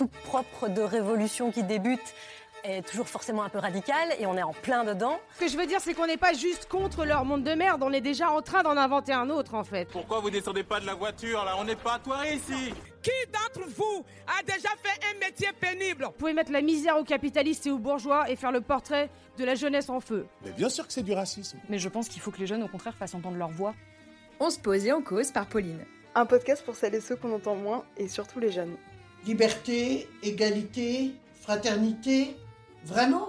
tout propre de révolution qui débute est toujours forcément un peu radical et on est en plein dedans. Ce que je veux dire, c'est qu'on n'est pas juste contre leur monde de merde, on est déjà en train d'en inventer un autre en fait. Pourquoi vous descendez pas de la voiture là? On n'est pas à ici Qui d'entre vous a déjà fait un métier pénible? Vous pouvez mettre la misère aux capitalistes et aux bourgeois et faire le portrait de la jeunesse en feu. Mais bien sûr que c'est du racisme. Mais je pense qu'il faut que les jeunes au contraire fassent entendre leur voix. On se pose et on cause par Pauline. Un podcast pour celles et ceux qu'on entend moins et surtout les jeunes. Liberté, égalité, fraternité, Vraiment?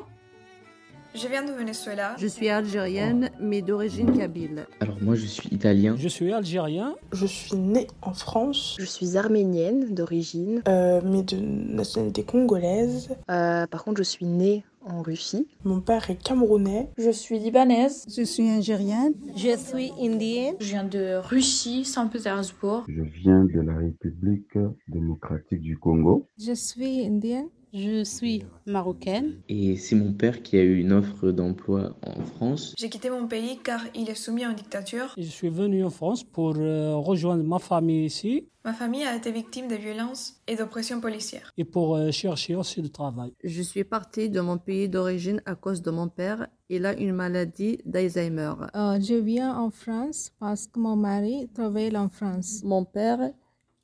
Je viens de Venezuela. Je suis algérienne, mais d'origine kabyle. Alors moi, je suis italien. Je suis algérien. Je suis née en France. Je suis arménienne d'origine. Euh, mais de nationalité congolaise. Euh, par contre, je suis née en Russie. Mon père est camerounais. Je suis libanaise. Je suis algérienne. Je suis indienne. Je viens de Russie, Saint-Pétersbourg. Je viens de la République démocratique du Congo. Je suis indienne. Je suis marocaine. Et c'est mon père qui a eu une offre d'emploi en France. J'ai quitté mon pays car il est soumis en dictature. Je suis venu en France pour euh, rejoindre ma famille ici. Ma famille a été victime de violences et d'oppression policière. Et pour euh, chercher aussi du travail. Je suis partie de mon pays d'origine à cause de mon père. Il a une maladie d'Alzheimer. Euh, je viens en France parce que mon mari travaille en France. Mon père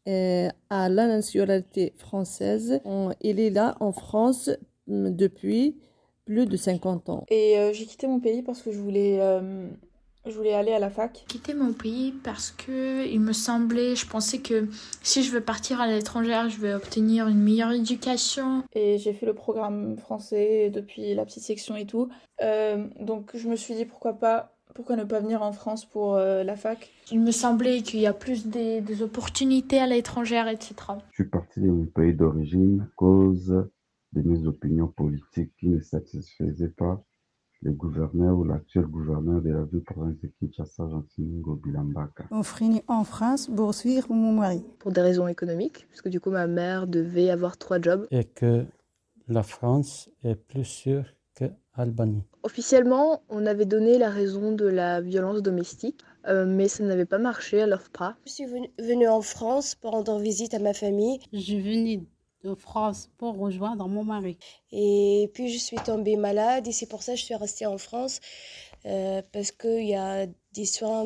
à la nationalité française. Il est là en France mm, depuis plus de 50 ans. Et euh, j'ai quitté mon pays parce que je voulais, euh, je voulais aller à la fac. J'ai quitté mon pays parce que il me semblait, je pensais que si je veux partir à l'étranger, je vais obtenir une meilleure éducation. Et j'ai fait le programme français depuis la petite section et tout. Euh, donc je me suis dit pourquoi pas pourquoi ne pas venir en France pour euh, la fac? Il me semblait qu'il y a plus des, des opportunités à l'étranger, etc. Je suis parti de mon pays d'origine à cause de mes opinions politiques qui ne satisfaisaient pas le gouverneur ou l'actuel gouverneur de la ville province de Kinshasa, Jean-Domingo Bilambaka. On finit en France pour suivre mon mari? Pour des raisons économiques, parce que du coup ma mère devait avoir trois jobs. Et que la France est plus sûre Albanie. Officiellement, on avait donné la raison de la violence domestique, euh, mais ça n'avait pas marché à l'OFPRA. Je suis venue en France pour rendre visite à ma famille. Je suis venue de France pour rejoindre mon mari. Et puis je suis tombée malade et c'est pour ça que je suis restée en France euh, parce qu'il y a des soins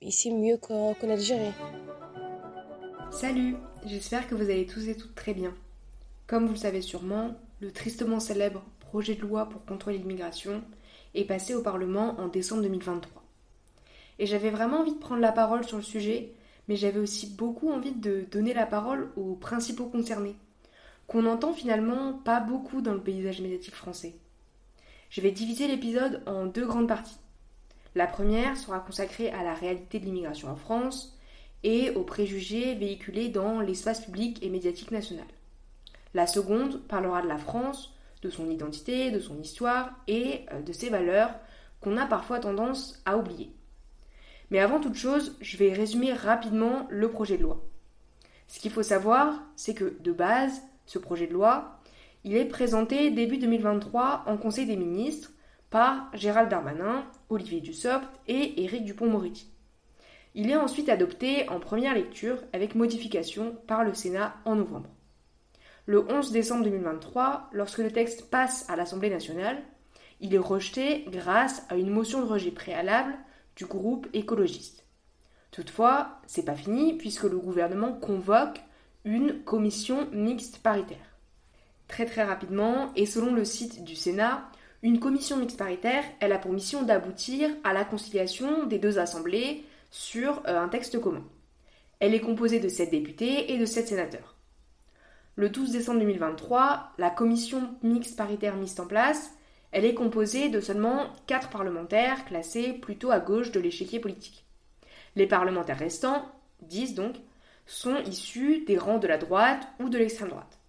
ici mieux qu'en Algérie. Salut, j'espère que vous allez tous et toutes très bien. Comme vous le savez sûrement, le tristement célèbre projet de loi pour contrôler l'immigration est passé au Parlement en décembre 2023. Et j'avais vraiment envie de prendre la parole sur le sujet, mais j'avais aussi beaucoup envie de donner la parole aux principaux concernés, qu'on entend finalement pas beaucoup dans le paysage médiatique français. Je vais diviser l'épisode en deux grandes parties. La première sera consacrée à la réalité de l'immigration en France et aux préjugés véhiculés dans l'espace public et médiatique national. La seconde parlera de la France de son identité, de son histoire et euh, de ses valeurs qu'on a parfois tendance à oublier. Mais avant toute chose, je vais résumer rapidement le projet de loi. Ce qu'il faut savoir, c'est que de base, ce projet de loi, il est présenté début 2023 en Conseil des ministres par Gérald Darmanin, Olivier Dussopt et Éric Dupont-Moretti. Il est ensuite adopté en première lecture avec modification par le Sénat en novembre le 11 décembre 2023, lorsque le texte passe à l'Assemblée nationale, il est rejeté grâce à une motion de rejet préalable du groupe écologiste. Toutefois, c'est pas fini puisque le gouvernement convoque une commission mixte paritaire. Très très rapidement, et selon le site du Sénat, une commission mixte paritaire, elle a pour mission d'aboutir à la conciliation des deux assemblées sur euh, un texte commun. Elle est composée de 7 députés et de 7 sénateurs. Le 12 décembre 2023, la commission mixte paritaire mise en place, elle est composée de seulement 4 parlementaires classés plutôt à gauche de l'échiquier politique. Les parlementaires restants, 10 donc, sont issus des rangs de la droite ou de l'extrême droite.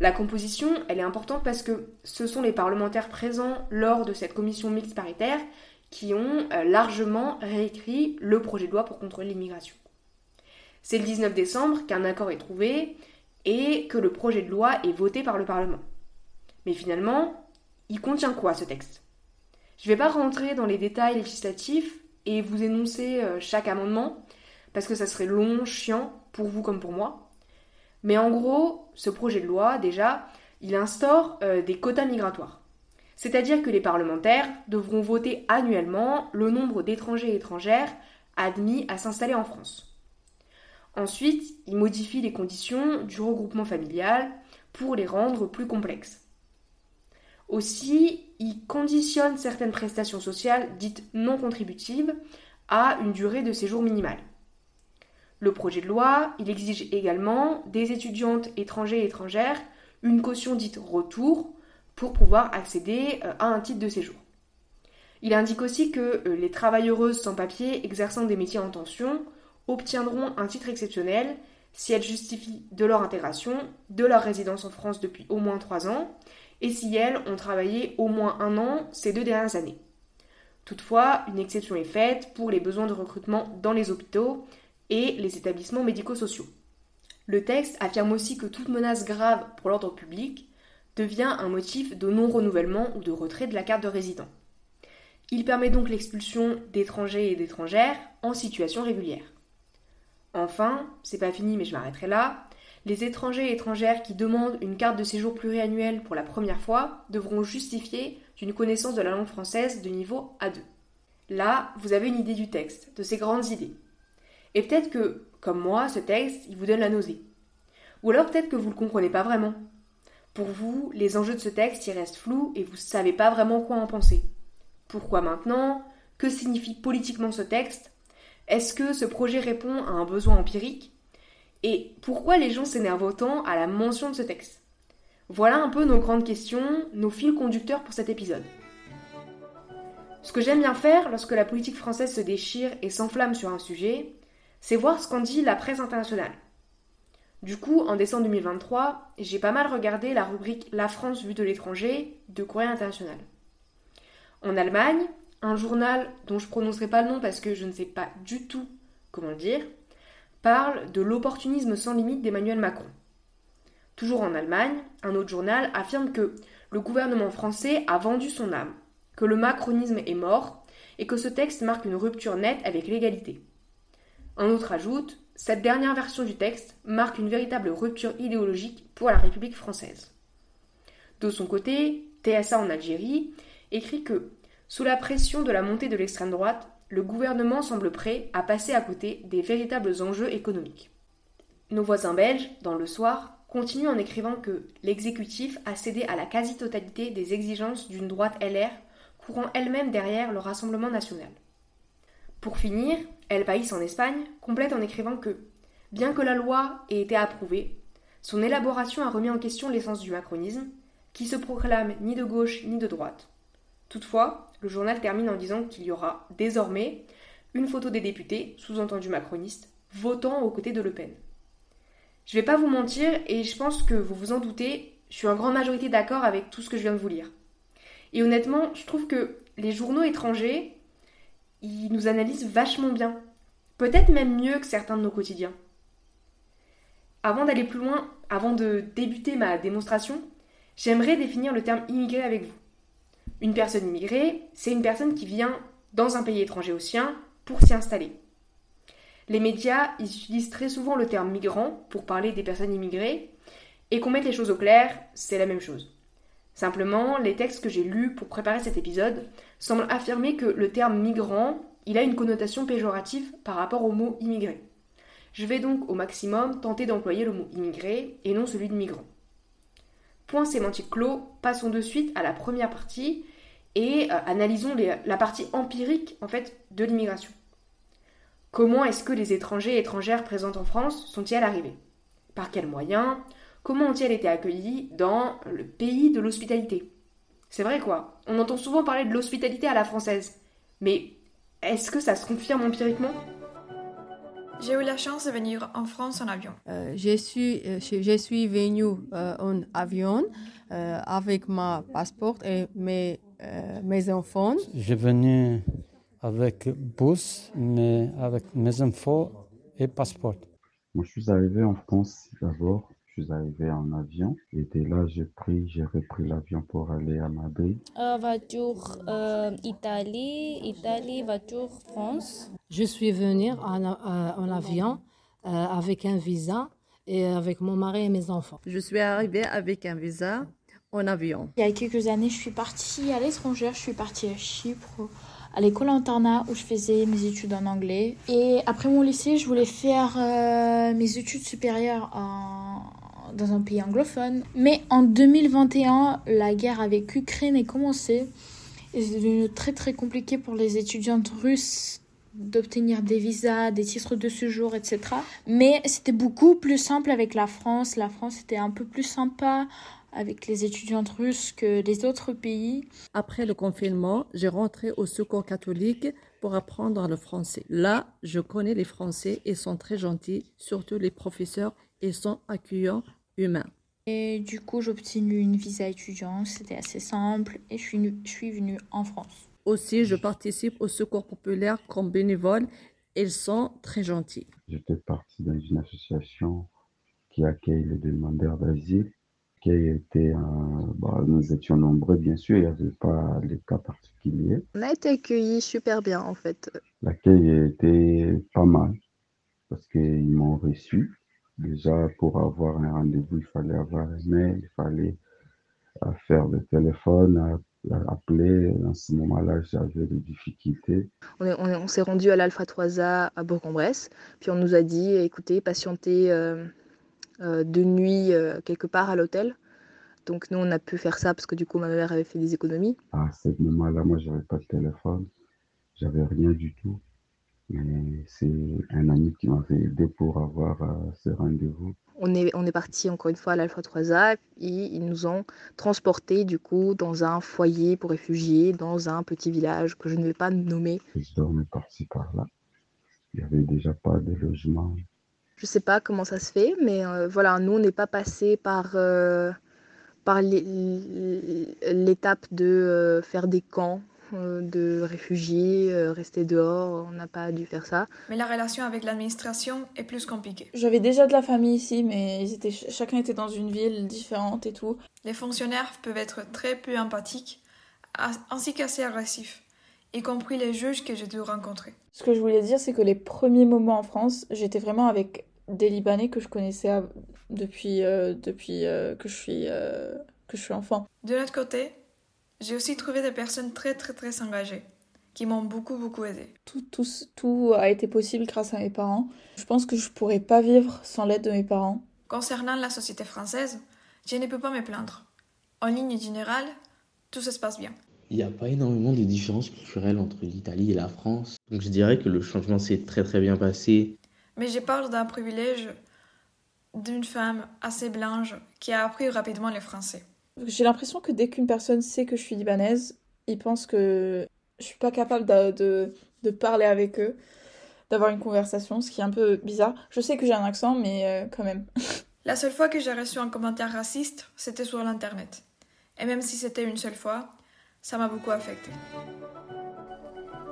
La composition, elle est importante parce que ce sont les parlementaires présents lors de cette commission mixte paritaire qui ont euh, largement réécrit le projet de loi pour contrôler l'immigration. C'est le 19 décembre qu'un accord est trouvé et que le projet de loi est voté par le Parlement. Mais finalement, il contient quoi ce texte? Je ne vais pas rentrer dans les détails législatifs et vous énoncer euh, chaque amendement, parce que ça serait long, chiant, pour vous comme pour moi. Mais en gros, ce projet de loi, déjà, il instaure euh, des quotas migratoires. C'est-à-dire que les parlementaires devront voter annuellement le nombre d'étrangers et étrangères admis à s'installer en France. Ensuite, il modifie les conditions du regroupement familial pour les rendre plus complexes. Aussi, il conditionne certaines prestations sociales dites non contributives à une durée de séjour minimale. Le projet de loi, il exige également des étudiantes étrangers et étrangères une caution dite retour pour pouvoir accéder euh, à un titre de séjour. Il indique aussi que euh, les travailleuses sans papier exerçant des métiers en tension obtiendront un titre exceptionnel si elles justifient de leur intégration, de leur résidence en France depuis au moins trois ans, et si elles ont travaillé au moins un an ces deux dernières années. Toutefois, une exception est faite pour les besoins de recrutement dans les hôpitaux et les établissements médico-sociaux. Le texte affirme aussi que toute menace grave pour l'ordre public devient un motif de non-renouvellement ou de retrait de la carte de résident. Il permet donc l'expulsion d'étrangers et d'étrangères en situation régulière. Enfin, c'est pas fini mais je m'arrêterai là, les étrangers et étrangères qui demandent une carte de séjour pluriannuelle pour la première fois devront justifier d'une connaissance de la langue française de niveau A2. Là, vous avez une idée du texte, de ses grandes idées. Et peut-être que, comme moi, ce texte, il vous donne la nausée. Ou alors peut-être que vous ne le comprenez pas vraiment. Pour vous, les enjeux de ce texte y restent flous et vous ne savez pas vraiment quoi en penser. Pourquoi maintenant? Que signifie politiquement ce texte? Est-ce que ce projet répond à un besoin empirique? Et pourquoi les gens s'énervent autant à la mention de ce texte? Voilà un peu nos grandes questions, nos fils conducteurs pour cet épisode. Ce que j'aime bien faire lorsque la politique française se déchire et s'enflamme sur un sujet, c'est voir ce qu'en dit la presse internationale. Du coup, en décembre 2023, j'ai pas mal regardé la rubrique La France vue de l'étranger de Courrier International. En Allemagne, un journal dont je prononcerai pas le nom parce que je ne sais pas du tout comment le dire, parle de l'opportunisme sans limite d'Emmanuel Macron. Toujours en Allemagne, un autre journal affirme que le gouvernement français a vendu son âme, que le macronisme est mort et que ce texte marque une rupture nette avec l'égalité. Un autre ajoute Cette dernière version du texte marque une véritable rupture idéologique pour la République française. De son côté, TSA en Algérie écrit que, sous la pression de la montée de l'extrême droite, le gouvernement semble prêt à passer à côté des véritables enjeux économiques. Nos voisins belges, dans le soir, continuent en écrivant que l'exécutif a cédé à la quasi-totalité des exigences d'une droite LR courant elle-même derrière le Rassemblement national. Pour finir, El País en Espagne complète en écrivant que, bien que la loi ait été approuvée, son élaboration a remis en question l'essence du macronisme, qui se proclame ni de gauche ni de droite. Toutefois, le journal termine en disant qu'il y aura désormais une photo des députés, sous-entendu macronistes, votant aux côtés de Le Pen. Je vais pas vous mentir, et je pense que vous vous en doutez, je suis en grande majorité d'accord avec tout ce que je viens de vous lire. Et honnêtement, je trouve que les journaux étrangers, ils nous analysent vachement bien. Peut-être même mieux que certains de nos quotidiens. Avant d'aller plus loin, avant de débuter ma démonstration, j'aimerais définir le terme immigré avec vous. Une personne immigrée, c'est une personne qui vient dans un pays étranger au sien pour s'y installer. Les médias ils utilisent très souvent le terme migrant pour parler des personnes immigrées, et qu'on mette les choses au clair, c'est la même chose. Simplement, les textes que j'ai lus pour préparer cet épisode semblent affirmer que le terme migrant, il a une connotation péjorative par rapport au mot immigré. Je vais donc au maximum tenter d'employer le mot immigré et non celui de migrant. Point sémantique clos, passons de suite à la première partie et euh, analysons la partie empirique en fait de l'immigration. Comment est-ce que les étrangers et étrangères présentes en France sont-ils arrivés? Par quels moyens? Comment ont-ils été accueillis dans le pays de l'hospitalité? C'est vrai quoi, on entend souvent parler de l'hospitalité à la française. Mais est-ce que ça se confirme empiriquement? J'ai eu la chance de venir en France en avion. Euh, je, suis, euh, je, je, suis venue euh, en avion euh, avec mon passeport et mes, euh, mes enfants. Je suis venu avec bus, mais avec mes enfants et passeport. Moi, je suis arrivé en France d'abord je suis arrivé en avion. Et dès là, j'ai pris, j'ai repris l'avion pour aller à Madrid. Euh, voiture euh, Italie, Italie, voiture France. Je suis venue en, euh, en avion avec un visa et avec mon mari et mes enfants. Je suis arrivée avec un visa en avion. Il y a quelques années, je suis partie à l'étranger, je suis partie à Chypre, à l'école internat où je faisais mes études en anglais. Et après mon lycée, je voulais faire euh, mes études supérieures dans un pays anglophone. Mais en 2021, la guerre avec l'Ukraine est commencée. Et c'est devenu très très compliqué pour les étudiantes russes d'obtenir des visas, des titres de séjour, etc. Mais c'était beaucoup plus simple avec la France. La France était un peu plus sympa avec les étudiantes russes que les autres pays. Après le confinement, j'ai rentré au secours catholique pour apprendre le français. Là, je connais les Français et sont très gentils, surtout les professeurs et sont accueillants, humains. Et du coup, j'ai obtenu une visa étudiant, c'était assez simple et je suis, je suis venue en France. Aussi, je participe au secours populaire comme bénévole. Ils sont très gentils. J'étais parti dans une association qui accueille les demandeurs d'asile qui était, euh, bah, nous étions nombreux bien sûr, il n'y avait pas les cas particuliers. On a été accueillis super bien en fait. L'accueil était pas mal parce qu'ils m'ont reçu. Déjà pour avoir un rendez-vous, il fallait avoir un mail, il fallait euh, faire le téléphone, appeler. En ce moment-là, j'avais des difficultés. On, on, s'est rendu à l'Alpha 3A à Bourg-en-Bresse, puis on nous a dit écoutez, patientez. Euh, euh, de nuit euh, quelque part à l'hôtel. Donc nous, on a pu faire ça parce que du coup, ma mère avait fait des économies. À ce moment-là, moi, j'avais pas de téléphone, j'avais rien du tout. Mais c'est un ami qui m'avait aidé pour avoir euh, ce rendez-vous. On est, on est parti encore une fois à l'Alpha 3A et ils nous ont transportés du coup dans un foyer pour réfugiés, dans un petit village que je ne vais pas nommer. Je dormais par-ci par-là. Il n'y avait déjà pas de logement. Je sais pas comment ça se fait, mais euh, voilà, nous, on n'est pas passé par, euh, par l'étape de euh, faire des camps de réfugiés, rester dehors, on n'a pas dû faire ça. Mais la relation avec l'administration est plus compliquée. J'avais déjà de la famille ici, mais ils étaient, chacun était dans une ville différente et tout. Les fonctionnaires peuvent être très peu empathiques, ainsi qu'assez agressifs y compris les juges que j'ai dû rencontrer. Ce que je voulais dire, c'est que les premiers moments en France, j'étais vraiment avec des Libanais que je connaissais depuis, euh, depuis euh, que, je suis, euh, que je suis enfant. De l'autre côté, j'ai aussi trouvé des personnes très très très engagées qui m'ont beaucoup beaucoup aidé. Tout, tout, tout a été possible grâce à mes parents. Je pense que je pourrais pas vivre sans l'aide de mes parents. Concernant la société française, je ne peux pas me plaindre. En ligne générale, tout se passe bien. Il n'y a pas énormément de différences culturelles entre l'Italie et la France. Donc je dirais que le changement s'est très très bien passé. Mais j'ai peur d'un privilège d'une femme assez blanche qui a appris rapidement le français. J'ai l'impression que dès qu'une personne sait que je suis libanaise, ils pensent que je suis pas capable de, de, de parler avec eux, d'avoir une conversation, ce qui est un peu bizarre. Je sais que j'ai un accent, mais euh, quand même. La seule fois que j'ai reçu un commentaire raciste, c'était sur l'internet. Et même si c'était une seule fois, ça m'a beaucoup affecté.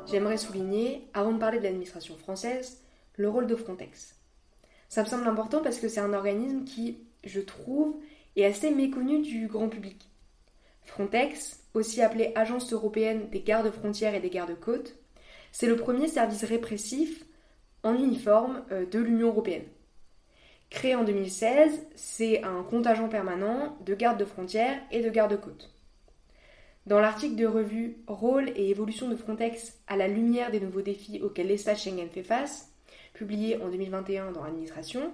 J'aimerais souligner, avant de parler de l'administration française, le rôle de Frontex. Ça me semble important parce que c'est un organisme qui, je trouve, est assez méconnu du grand public. Frontex, aussi appelé Agence européenne des gardes frontières et des gardes-côtes, c'est le premier service répressif en uniforme euh, de l'Union européenne. Créé en 2016, c'est un contingent permanent de gardes de frontières et de gardes-côtes. Dans l'article de revue Rôle et évolution de Frontex à la lumière des nouveaux défis auxquels l'espace Schengen fait face, publié en 2021 dans l'administration,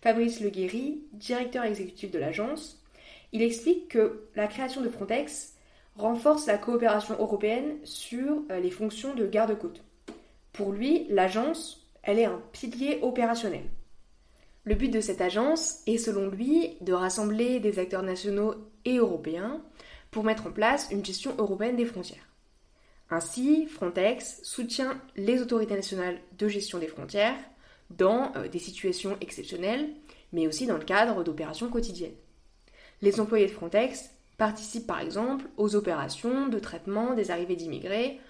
Fabrice Leguéry, directeur exécutif de l'agence, il explique que la création de Frontex renforce la coopération européenne sur euh, les fonctions de garde-côte. Pour lui, l'agence, elle est un pilier opérationnel. Le but de cette agence est, selon lui, de rassembler des acteurs nationaux et européens pour mettre en place une gestion européenne des frontières. Ainsi, Frontex soutient les autorités nationales de gestion des frontières dans euh, des situations exceptionnelles, mais aussi dans le cadre d'opérations quotidiennes. Les employés de Frontex participent par exemple aux opérations de traitement des arrivées d'immigrés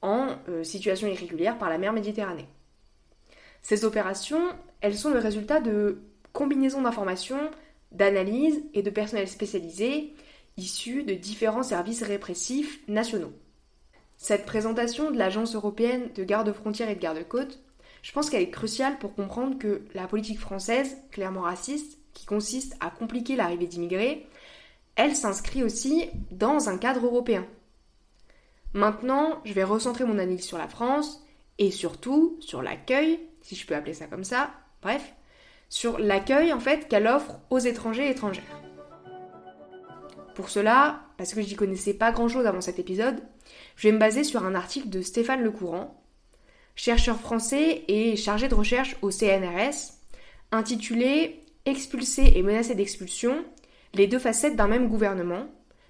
en euh, situation irrégulière par la mer Méditerranée. Ces opérations, elles sont le résultat de combinaisons d'informations, d'analyses et de personnel spécialisé issus de différents services répressifs nationaux. Cette présentation de l'Agence européenne de garde-frontières et de garde-côtes je pense qu'elle est cruciale pour comprendre que la politique française, clairement raciste, qui consiste à compliquer l'arrivée d'immigrés, elle s'inscrit aussi dans un cadre européen. Maintenant, je vais recentrer mon analyse sur la France et surtout sur l'accueil, si je peux appeler ça comme ça, bref, sur l'accueil en fait qu'elle offre aux étrangers et étrangères. Pour cela, parce que j'y connaissais pas grand chose avant cet épisode, je vais me baser sur un article de Stéphane Lecourant, chercheur français et chargé de recherche au CNRS, intitulé Expulsés et menacés d'expulsion, les deux facettes d'un même gouvernement,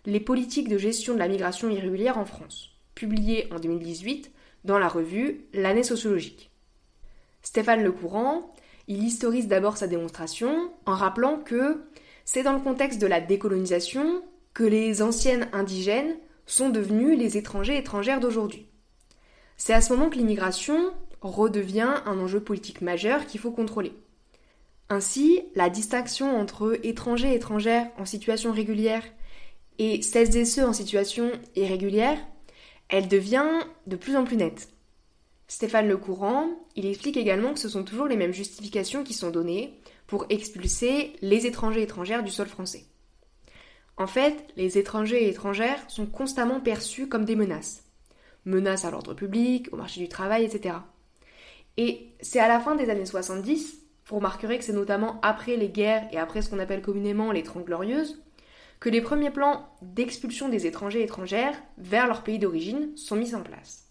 les politiques de gestion de la migration irrégulière en France, publié en 2018 dans la revue L'année sociologique. Stéphane Lecourant, il historise d'abord sa démonstration en rappelant que c'est dans le contexte de la décolonisation que les anciennes indigènes sont devenues les étrangers étrangères d'aujourd'hui. C'est à ce moment que l'immigration redevient un enjeu politique majeur qu'il faut contrôler. Ainsi, la distinction entre étrangers étrangères en situation régulière et celles et ceux en situation irrégulière, elle devient de plus en plus nette. Stéphane Lecourant, il explique également que ce sont toujours les mêmes justifications qui sont données pour expulser les étrangers étrangères du sol français. En fait, les étrangers et étrangères sont constamment perçus comme des menaces. Menaces à l'ordre public, au marché du travail, etc. Et c'est à la fin des années 70, vous remarquerez que c'est notamment après les guerres et après ce qu'on appelle communément les Trente Glorieuses, que les premiers plans d'expulsion des étrangers et étrangères vers leur pays d'origine sont mis en place.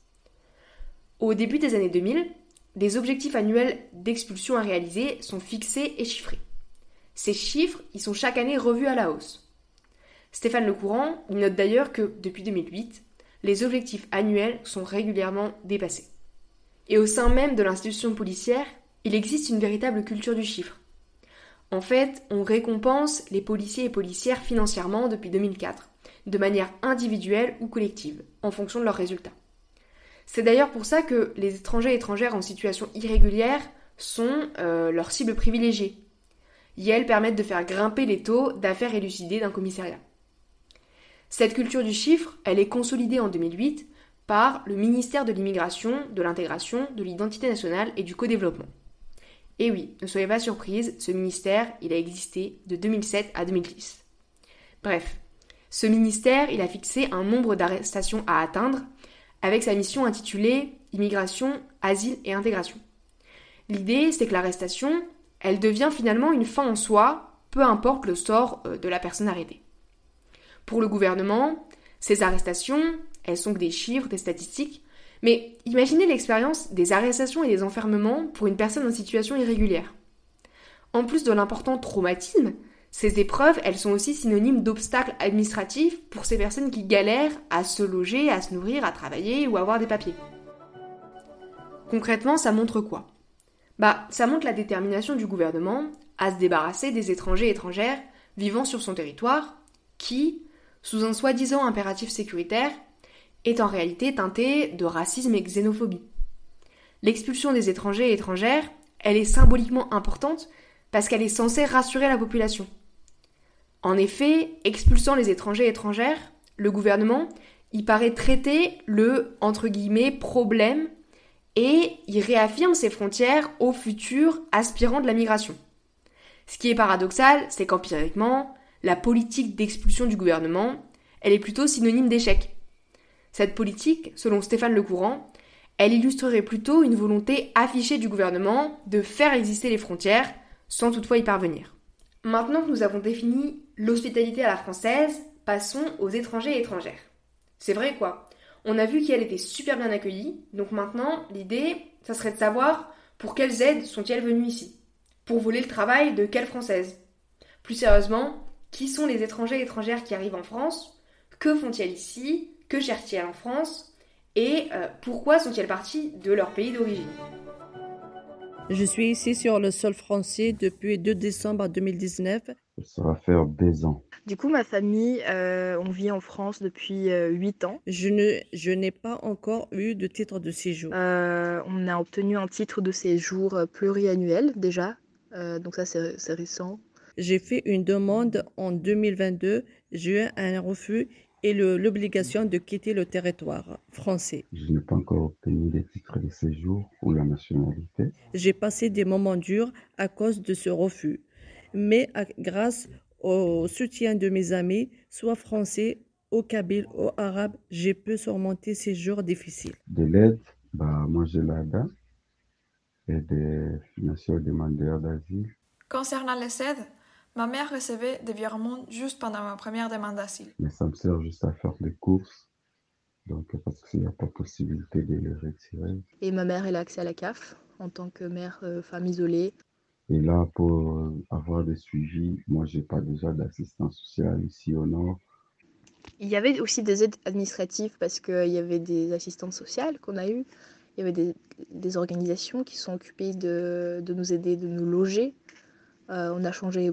Au début des années 2000, des objectifs annuels d'expulsion à réaliser sont fixés et chiffrés. Ces chiffres, ils sont chaque année revus à la hausse. Stéphane Lecourant note d'ailleurs que depuis 2008, les objectifs annuels sont régulièrement dépassés. Et au sein même de l'institution policière, il existe une véritable culture du chiffre. En fait, on récompense les policiers et policières financièrement depuis 2004, de manière individuelle ou collective, en fonction de leurs résultats. C'est d'ailleurs pour ça que les étrangers et étrangères en situation irrégulière sont euh, leur cible privilégiée. Elles permettent de faire grimper les taux d'affaires élucidées d'un commissariat. Cette culture du chiffre, elle est consolidée en 2008 par le ministère de l'Immigration, de l'Intégration, de l'Identité nationale et du Co-développement. Et oui, ne soyez pas surprise, ce ministère, il a existé de 2007 à 2010. Bref, ce ministère, il a fixé un nombre d'arrestations à atteindre avec sa mission intitulée Immigration, Asile et Intégration. L'idée, c'est que l'arrestation, elle devient finalement une fin en soi, peu importe le sort euh, de la personne arrêtée. Pour le gouvernement, ces arrestations, elles sont que des chiffres, des statistiques, mais imaginez l'expérience des arrestations et des enfermements pour une personne en situation irrégulière. En plus de l'important traumatisme, ces épreuves, elles sont aussi synonymes d'obstacles administratifs pour ces personnes qui galèrent à se loger, à se nourrir, à travailler ou à avoir des papiers. Concrètement, ça montre quoi? Bah, ça montre la détermination du gouvernement à se débarrasser des étrangers et étrangères vivant sur son territoire qui, sous un soi-disant impératif sécuritaire, est en réalité teintée de racisme et xénophobie. L'expulsion des étrangers et étrangères, elle est symboliquement importante parce qu'elle est censée rassurer la population. En effet, expulsant les étrangers et étrangères, le gouvernement, y paraît traiter le entre guillemets problème et il réaffirme ses frontières aux futurs aspirants de la migration. Ce qui est paradoxal, c'est qu'empiriquement, la politique d'expulsion du gouvernement, elle est plutôt synonyme d'échec. Cette politique, selon Stéphane Lecourant, elle illustrerait plutôt une volonté affichée du gouvernement de faire exister les frontières sans toutefois y parvenir. Maintenant que nous avons défini l'hospitalité à la française, passons aux étrangers et étrangères. C'est vrai quoi. On a vu qu'elle était super bien accueillie, donc maintenant l'idée, ça serait de savoir pour quelles aides sont-elles venues ici Pour voler le travail de quelle française? Plus sérieusement, qui sont les étrangers et étrangères qui arrivent en France? Que font-elles ici? Que cherchent-elles en France? Et euh, pourquoi sont-elles parties de leur pays d'origine? Je suis ici sur le sol français depuis 2 décembre 2019. Ça va faire deux ans. Du coup, ma famille, euh, on vit en France depuis euh, 8 ans. Je ne, je n'ai pas encore eu de titre de séjour. Euh, on a obtenu un titre de séjour pluriannuel déjà, euh, donc ça c'est c'est récent. J'ai fait une demande en 2022, j'ai eu un refus et l'obligation de quitter le territoire français. Je n'ai pas encore obtenu les titres de séjour ou la nationalité. J'ai passé des moments durs à cause de ce refus, mais grâce au soutien de mes amis, soit français, ou kabyle, ou arabe, j'ai pu surmonter ces jours difficiles. De l'aide, bah, moi j'ai l'ADA et des financiers demandeurs d'asile. Concernant les aides, ma mère recevait des virements juste pendant ma première demande d'asile. Mais ça me sert juste à faire des courses, donc parce qu'il n'y a pas possibilité de les retirer. Et ma mère, elle a accès à la CAF en tant que mère euh, femme isolée. Et là, pour avoir des suivis, moi, j'ai pas déjà d'assistance sociale ici au nord. Il y avait aussi des aides administratives parce qu'il y avait des assistantes sociales qu'on a eues. Il y avait des, des organisations qui sont occupées de, de, nous aider, de nous loger. Euh, on a changé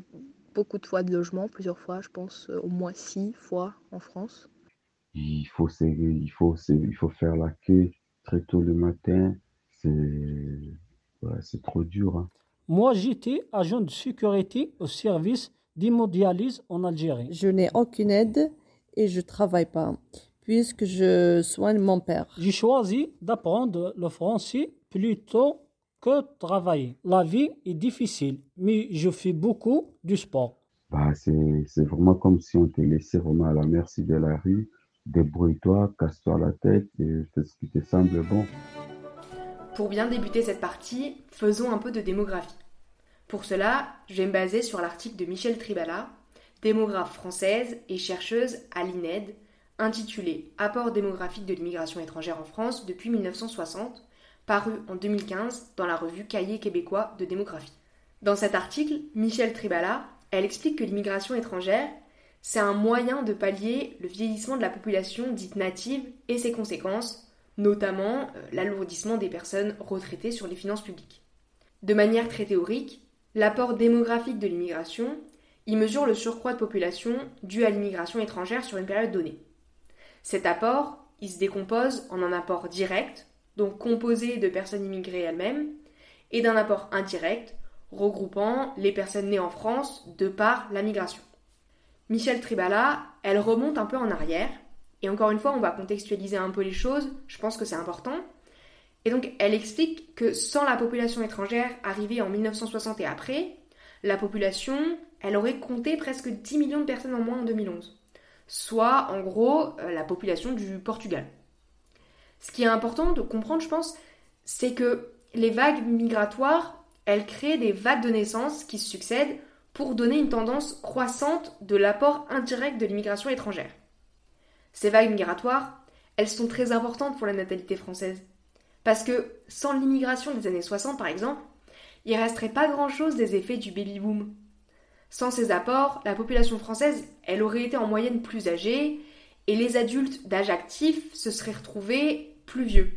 beaucoup de fois de logement, plusieurs fois, je pense, au moins six fois en France. Il faut, il faut, il faut faire la queue très tôt le matin. C'est ouais, trop dur. Hein. Moi, j'étais agent de sécurité au service d'hémodialyse en Algérie. Je n'ai aucune aide et je travaille pas puisque je soigne mon père. J'ai choisi d'apprendre le français plutôt que travailler. La vie est difficile, mais je fais beaucoup du sport. Bah, c'est vraiment comme si on te laissait vraiment à la merci de la rue. Débrouille-toi, casse-toi la tête et fais ce qui te semble bon. Pour bien débuter cette partie, faisons un peu de démographie. Pour cela, je vais me baser sur l'article de Michel Tribala, démographe française et chercheuse à l'INED, intitulé Apport démographique de l'immigration étrangère en France depuis 1960, paru en 2015 dans la revue Cahier québécois de démographie. Dans cet article, Michel Tribala, elle explique que l'immigration étrangère, c'est un moyen de pallier le vieillissement de la population dite native et ses conséquences, notamment euh, l'alourdissement des personnes retraitées sur les finances publiques. De manière très théorique, l'apport démographique de l'immigration, y mesure le surcroît de population dû à l'immigration étrangère sur une période donnée. Cet apport, il se décompose en un apport direct, donc composé de personnes immigrées elles-mêmes, et d'un apport indirect, regroupant les personnes nées en France de par la migration. Michel Tribala, elle remonte un peu en arrière, et encore une fois, on va contextualiser un peu les choses, je pense que c'est important. Et donc, elle explique que sans la population étrangère arrivée en 1960 et après, la population, elle aurait compté presque 10 millions de personnes en moins en 2011. Soit, en gros, euh, la population du Portugal. Ce qui est important de comprendre, je pense, c'est que les vagues migratoires, elles créent des vagues de naissance qui se succèdent pour donner une tendance croissante de l'apport indirect de l'immigration étrangère. Ces vagues migratoires, elles sont très importantes pour la natalité française. Parce que sans l'immigration des années 60 par exemple, il resterait pas grand-chose des effets du baby-boom. Sans ces apports, la population française, elle aurait été en moyenne plus âgée, et les adultes d'âge actif se seraient retrouvés plus vieux.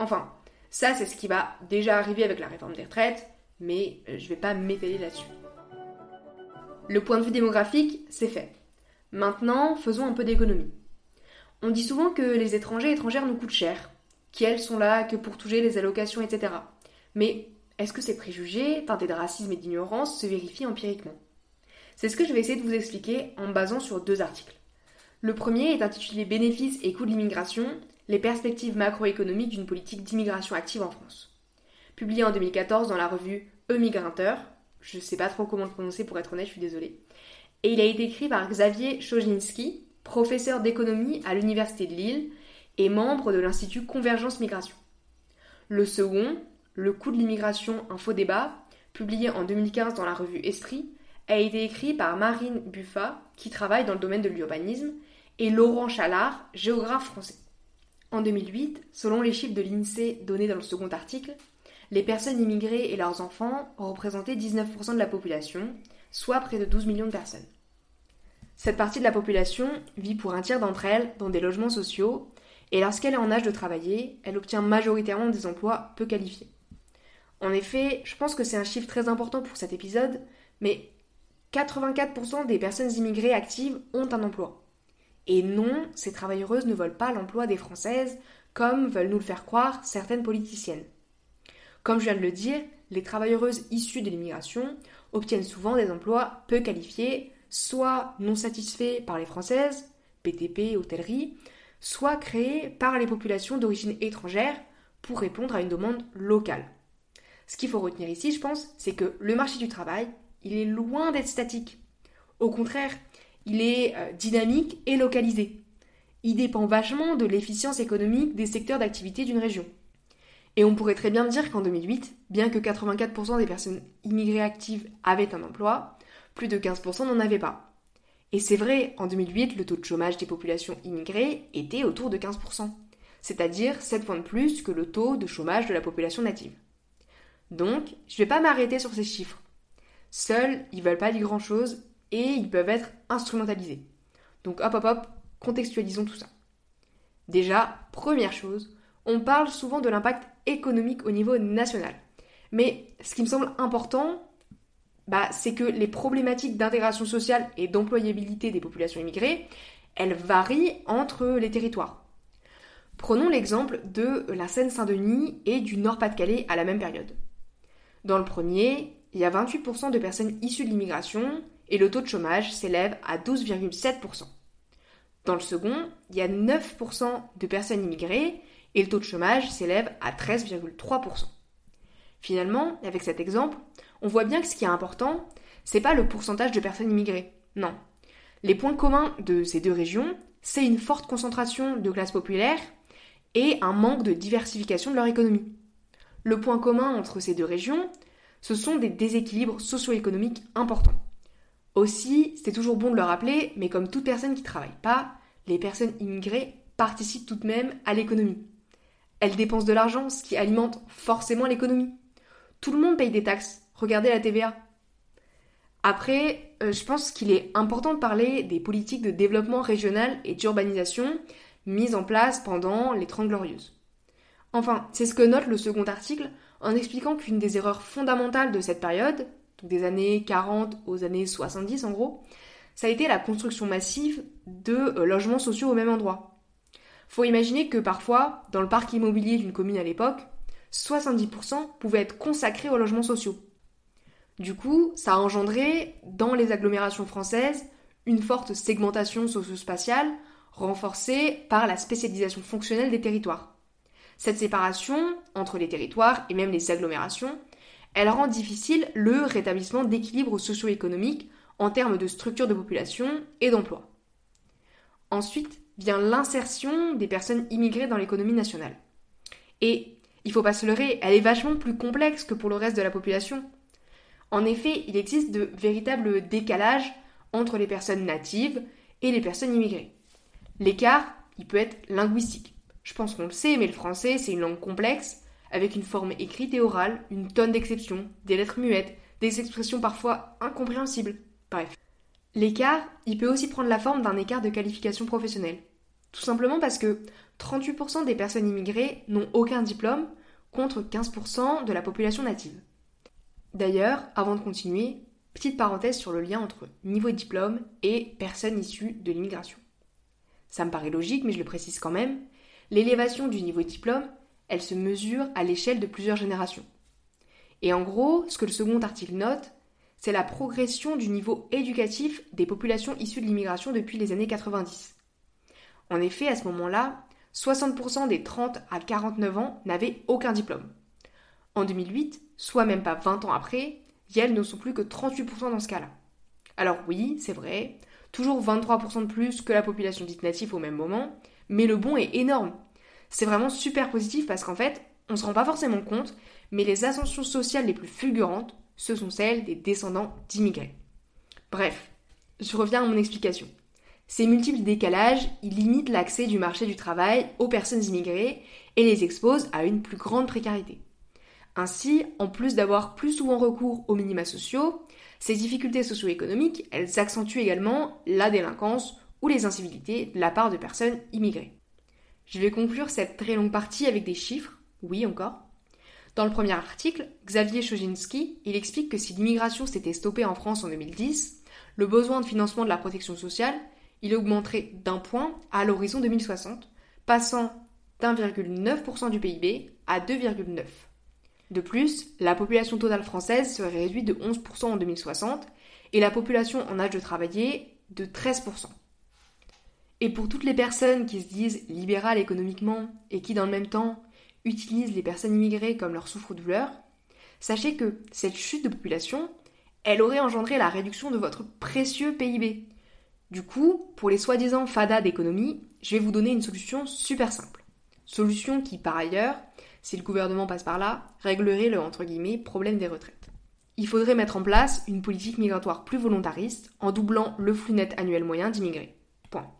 Enfin, ça c'est ce qui va déjà arriver avec la réforme des retraites, mais euh, je vais pas m'étaler là-dessus. Le point de vue démographique, c'est fait. Maintenant, faisons un peu d'économie. On dit souvent que les étrangers et étrangères nous coûtent cher, qu'elles sont là que pour toucher les allocations, etc. Mais est-ce que ces préjugés, teintés de racisme et d'ignorance, se vérifient empiriquement? C'est ce que je vais essayer de vous expliquer en basant sur deux articles. Le premier est intitulé Bénéfices et coûts de l'immigration, les perspectives macroéconomiques d'une politique d'immigration active en France. Publié en 2014 dans la revue E-Migranteur, je ne sais pas trop comment le prononcer pour être honnête, je suis désolée. Et il a été écrit par Xavier Chojinski, professeur d'économie à l'Université de Lille et membre de l'Institut Convergence Migration. Le second, Le coût de l'immigration, un faux débat, publié en 2015 dans la revue Esprit, a été écrit par Marine Buffa, qui travaille dans le domaine de l'urbanisme, et Laurent Chalard, géographe français. En 2008, selon les chiffres de l'INSEE donnés dans le second article, les personnes immigrées et leurs enfants représentaient 19% de la population, soit près de 12 millions de personnes. Cette partie de la population vit pour un tiers d'entre elles dans des logements sociaux, et lorsqu'elle est en âge de travailler, elle obtient majoritairement des emplois peu qualifiés. En effet, je pense que c'est un chiffre très important pour cet épisode, mais 84% des personnes immigrées actives ont un emploi. Et non, ces travailleuses ne veulent pas l'emploi des Françaises, comme veulent nous le faire croire certaines politiciennes. Comme je viens de le dire, les travailleuses issues de l'immigration obtiennent souvent des emplois peu qualifiés, soit non satisfaits par les Françaises, BTP, hôtellerie, soit créés par les populations d'origine étrangère pour répondre à une demande locale. Ce qu'il faut retenir ici, je pense, c'est que le marché du travail, il est loin d'être statique. Au contraire, il est euh, dynamique et localisé. Il dépend vachement de l'efficience économique des secteurs d'activité d'une région. Et on pourrait très bien dire qu'en 2008, bien que 84% des personnes immigrées actives avaient un emploi, plus de 15% n'en avaient pas. Et c'est vrai, en 2008, le taux de chômage des populations immigrées était autour de 15%, c'est-à-dire 7 points de plus que le taux de chômage de la population native. Donc, je ne vais pas m'arrêter sur ces chiffres. Seuls, ils veulent pas dire grand-chose et ils peuvent être instrumentalisés. Donc hop hop hop, contextualisons tout ça. Déjà, première chose, on parle souvent de l'impact économique au niveau national. Mais ce qui me semble important, bah, c'est que les problématiques d'intégration sociale et d'employabilité des populations immigrées, elles varient entre les territoires. Prenons l'exemple de la Seine-Saint-Denis et du Nord-Pas-de-Calais à la même période. Dans le premier, il y a 28% de personnes issues de l'immigration et le taux de chômage s'élève à 12,7%. Dans le second, il y a 9% de personnes immigrées et le taux de chômage s'élève à 13,3%. Finalement, avec cet exemple, on voit bien que ce qui est important, c'est pas le pourcentage de personnes immigrées. Non. Les points communs de ces deux régions, c'est une forte concentration de classes populaires et un manque de diversification de leur économie. Le point commun entre ces deux régions, ce sont des déséquilibres socio-économiques importants. Aussi, c'est toujours bon de le rappeler, mais comme toute personne qui ne travaille pas, les personnes immigrées participent tout de même à l'économie. Elles dépensent de l'argent, ce qui alimente forcément l'économie. Tout le monde paye des taxes. Regardez la TVA. Après, euh, je pense qu'il est important de parler des politiques de développement régional et d'urbanisation mises en place pendant les Trente Glorieuses. Enfin, c'est ce que note le second article en expliquant qu'une des erreurs fondamentales de cette période, des années 40 aux années 70 en gros, ça a été la construction massive de euh, logements sociaux au même endroit. Faut imaginer que parfois, dans le parc immobilier d'une commune à l'époque, 70% pouvaient être consacrés aux logements sociaux. Du coup, ça a engendré, dans les agglomérations françaises, une forte segmentation socio-spatiale renforcée par la spécialisation fonctionnelle des territoires. Cette séparation entre les territoires et même les agglomérations, elle rend difficile le rétablissement d'équilibre socio-économique en termes de structure de population et d'emploi. Ensuite vient l'insertion des personnes immigrées dans l'économie nationale. Et il faut pas se leurrer, elle est vachement plus complexe que pour le reste de la population. En effet, il existe de véritables décalages entre les personnes natives et les personnes immigrées. L'écart, il peut être linguistique. Je pense qu'on le sait, mais le français, c'est une langue complexe, avec une forme écrite et orale, une tonne d'exceptions, des lettres muettes, des expressions parfois incompréhensibles. Bref. L'écart, il peut aussi prendre la forme d'un écart de qualification professionnelle. Tout simplement parce que 38% des personnes immigrées n'ont aucun diplôme, contre 15% de la population native. D'ailleurs, avant de continuer, petite parenthèse sur le lien entre niveau diplôme et personnes issues de l'immigration. Ça me paraît logique, mais je le précise quand même, l'élévation du niveau diplôme, elle se mesure à l'échelle de plusieurs générations. Et en gros, ce que le second article note, c'est la progression du niveau éducatif des populations issues de l'immigration depuis les années 90. En effet, à ce moment-là, 60% des 30 à 49 ans n'avaient aucun diplôme. En 2008, soit même pas 20 ans après, elles ne sont plus que 38% dans ce cas-là. Alors oui, c'est vrai, toujours 23% de plus que la population dite native au même moment, mais le bond est énorme. C'est vraiment super positif parce qu'en fait, on ne se rend pas forcément compte, mais les ascensions sociales les plus fulgurantes, ce sont celles des descendants d'immigrés. Bref, je reviens à mon explication. Ces multiples décalages, ils limitent l'accès du marché du travail aux personnes immigrées et les exposent à une plus grande précarité. Ainsi, en plus d'avoir plus souvent recours aux minima sociaux, ces difficultés socio-économiques, elles accentuent également la délinquance ou les incivilités de la part de personnes immigrées. Je vais conclure cette très longue partie avec des chiffres, oui encore. Dans le premier article, Xavier Chojinski, il explique que si l'immigration s'était stoppée en France en 2010, le besoin de financement de la protection sociale il augmenterait d'un point à l'horizon 2060, passant d'1,9% du PIB à 2,9%. De plus, la population totale française serait réduite de 11% en 2060 et la population en âge de travailler de 13%. Et pour toutes les personnes qui se disent libérales économiquement et qui dans le même temps utilisent les personnes immigrées comme leur souffre-douleur, sachez que cette chute de population, elle aurait engendré la réduction de votre précieux PIB. Du coup, pour les soi-disant fadas d'économie, je vais vous donner une solution super simple. Solution qui, par ailleurs, si le gouvernement passe par là, réglerait le entre guillemets problème des retraites. Il faudrait mettre en place une politique migratoire plus volontariste en doublant le flux net annuel moyen d'immigrés. Point.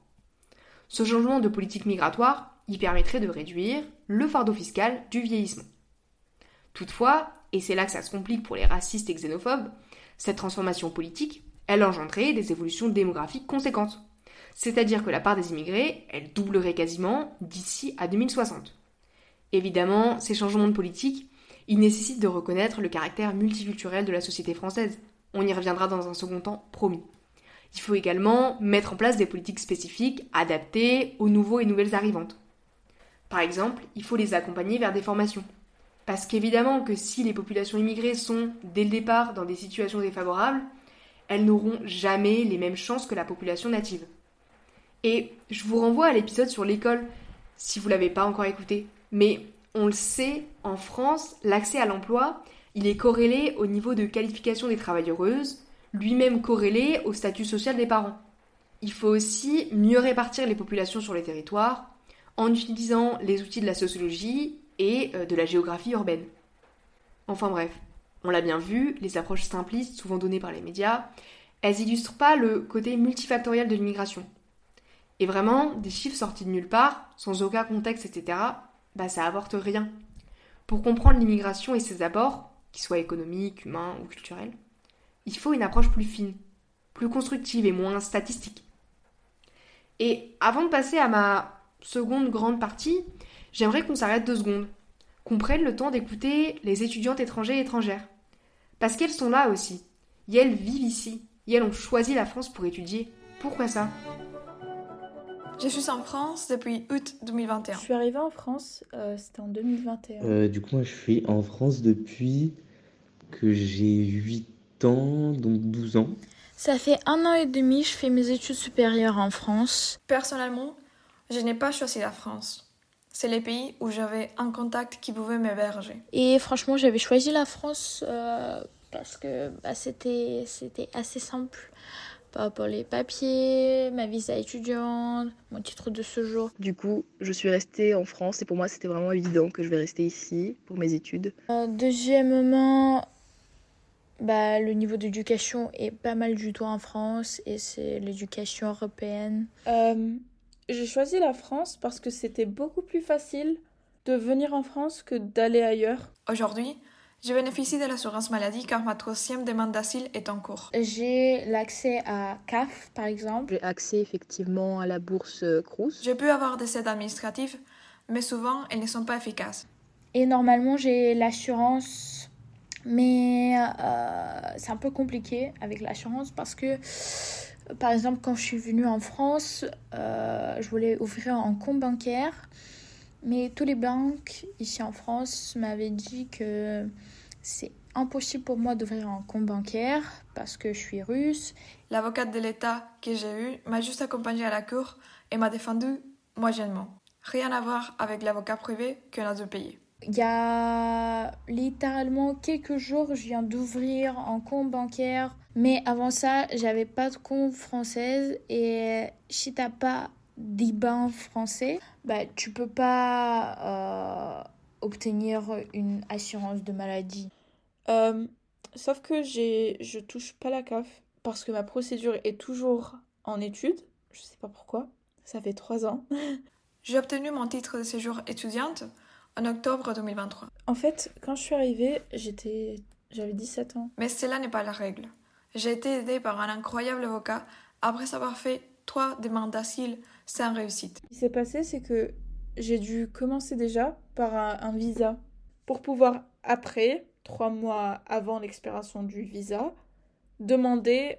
Ce changement de politique migratoire y permettrait de réduire le fardeau fiscal du vieillissement. Toutefois, et c'est là que ça se complique pour les racistes et xénophobes, cette transformation politique, elle engendrait des évolutions démographiques conséquentes. C'est-à-dire que la part des immigrés, elle doublerait quasiment d'ici à 2060. Évidemment, ces changements de politique, ils nécessitent de reconnaître le caractère multiculturel de la société française. On y reviendra dans un second temps, promis. Il faut également mettre en place des politiques spécifiques adaptées aux nouveaux et nouvelles arrivantes. Par exemple, il faut les accompagner vers des formations. Parce qu'évidemment que si les populations immigrées sont, dès le départ, dans des situations défavorables, elles n'auront jamais les mêmes chances que la population native. Et je vous renvoie à l'épisode sur l'école, si vous l'avez pas encore écouté. Mais on le sait, en France, l'accès à l'emploi, il est corrélé au niveau de qualification des travailleuses, lui-même corrélé au statut social des parents. Il faut aussi mieux répartir les populations sur les territoires en utilisant les outils de la sociologie et euh, de la géographie urbaine. Enfin bref, on l'a bien vu, les approches simplistes souvent données par les médias, elles illustrent pas le côté multifactoriel de l'immigration. Et vraiment, des chiffres sortis de nulle part, sans aucun contexte, etc., bah ça apporte rien. Pour comprendre l'immigration et ses apports, qu'ils soient économiques, humains ou culturels, il faut une approche plus fine, plus constructive et moins statistique. Et avant de passer à ma seconde grande partie, j'aimerais qu'on s'arrête deux secondes, qu'on prenne le temps d'écouter les étudiantes étrangers et étrangères. Parce qu'elles sont là aussi, et elles vivent ici, et elles ont choisi la France pour étudier. Pourquoi ça? Je suis en France depuis août 2021. Je suis arrivée en France, euh, c'était en 2021. Euh, du coup, moi, je suis en France depuis que j'ai 8 ans, donc 12 ans. Ça fait un an et demi, je fais mes études supérieures en France. Personnellement, je n'ai pas choisi la France. C'est les pays où j'avais un contact qui pouvait m'héberger. Et franchement, j'avais choisi la France euh, parce que bah, c'était c'était assez simple. Par rapport les papiers, ma visa étudiante, mon titre de séjour. Du coup, je suis restée en France et pour moi, c'était vraiment évident que je vais rester ici pour mes études. Euh, deuxièmement, bah, le niveau d'éducation est pas mal du tout en France et c'est l'éducation européenne. Euh, j'ai choisi la France parce que c'était beaucoup plus facile de venir en France que d'aller ailleurs. Aujourd'hui, je bénéficie de l'assurance maladie car ma troisième demande d'asile est en cours. J'ai l'accès à CAF, par exemple. J'ai accès effectivement à la bourse euh, Crous. Je peux avoir des aides administratives, mais souvent elles ne sont pas efficaces. Et normalement, j'ai l'assurance, mais euh, c'est un peu compliqué avec l'assurance parce que, par exemple, quand je suis venue en France, euh, je voulais ouvrir un compte bancaire. Mais tous les banques ici en France m'avaient dit que c'est impossible pour moi d'ouvrir un compte bancaire parce que je suis russe. L'avocate de l'État que j'ai eue m'a juste accompagnée à la cour et m'a défendu moyennement. Rien à voir avec l'avocat privé qu'on a dû payer. Il y a littéralement quelques jours, je viens d'ouvrir un compte bancaire. Mais avant ça, j'avais pas de compte française. Et si t'as pas d'IBAN français, bah, tu peux pas euh, obtenir une assurance de maladie. Euh, sauf que j'ai, je touche pas la CAF parce que ma procédure est toujours en étude. Je sais pas pourquoi. Ça fait trois ans. J'ai obtenu mon titre de séjour étudiante en octobre 2023. En fait, quand je suis arrivée, j'étais, j'avais 17 ans. Mais cela n'est pas la règle. J'ai été aidée par un incroyable avocat après avoir fait trois demandes d'asile sans réussite. Ce qui s'est passé, c'est que j'ai dû commencer déjà par un, un, visa pour pouvoir, après, trois mois avant l'expiration du visa, demander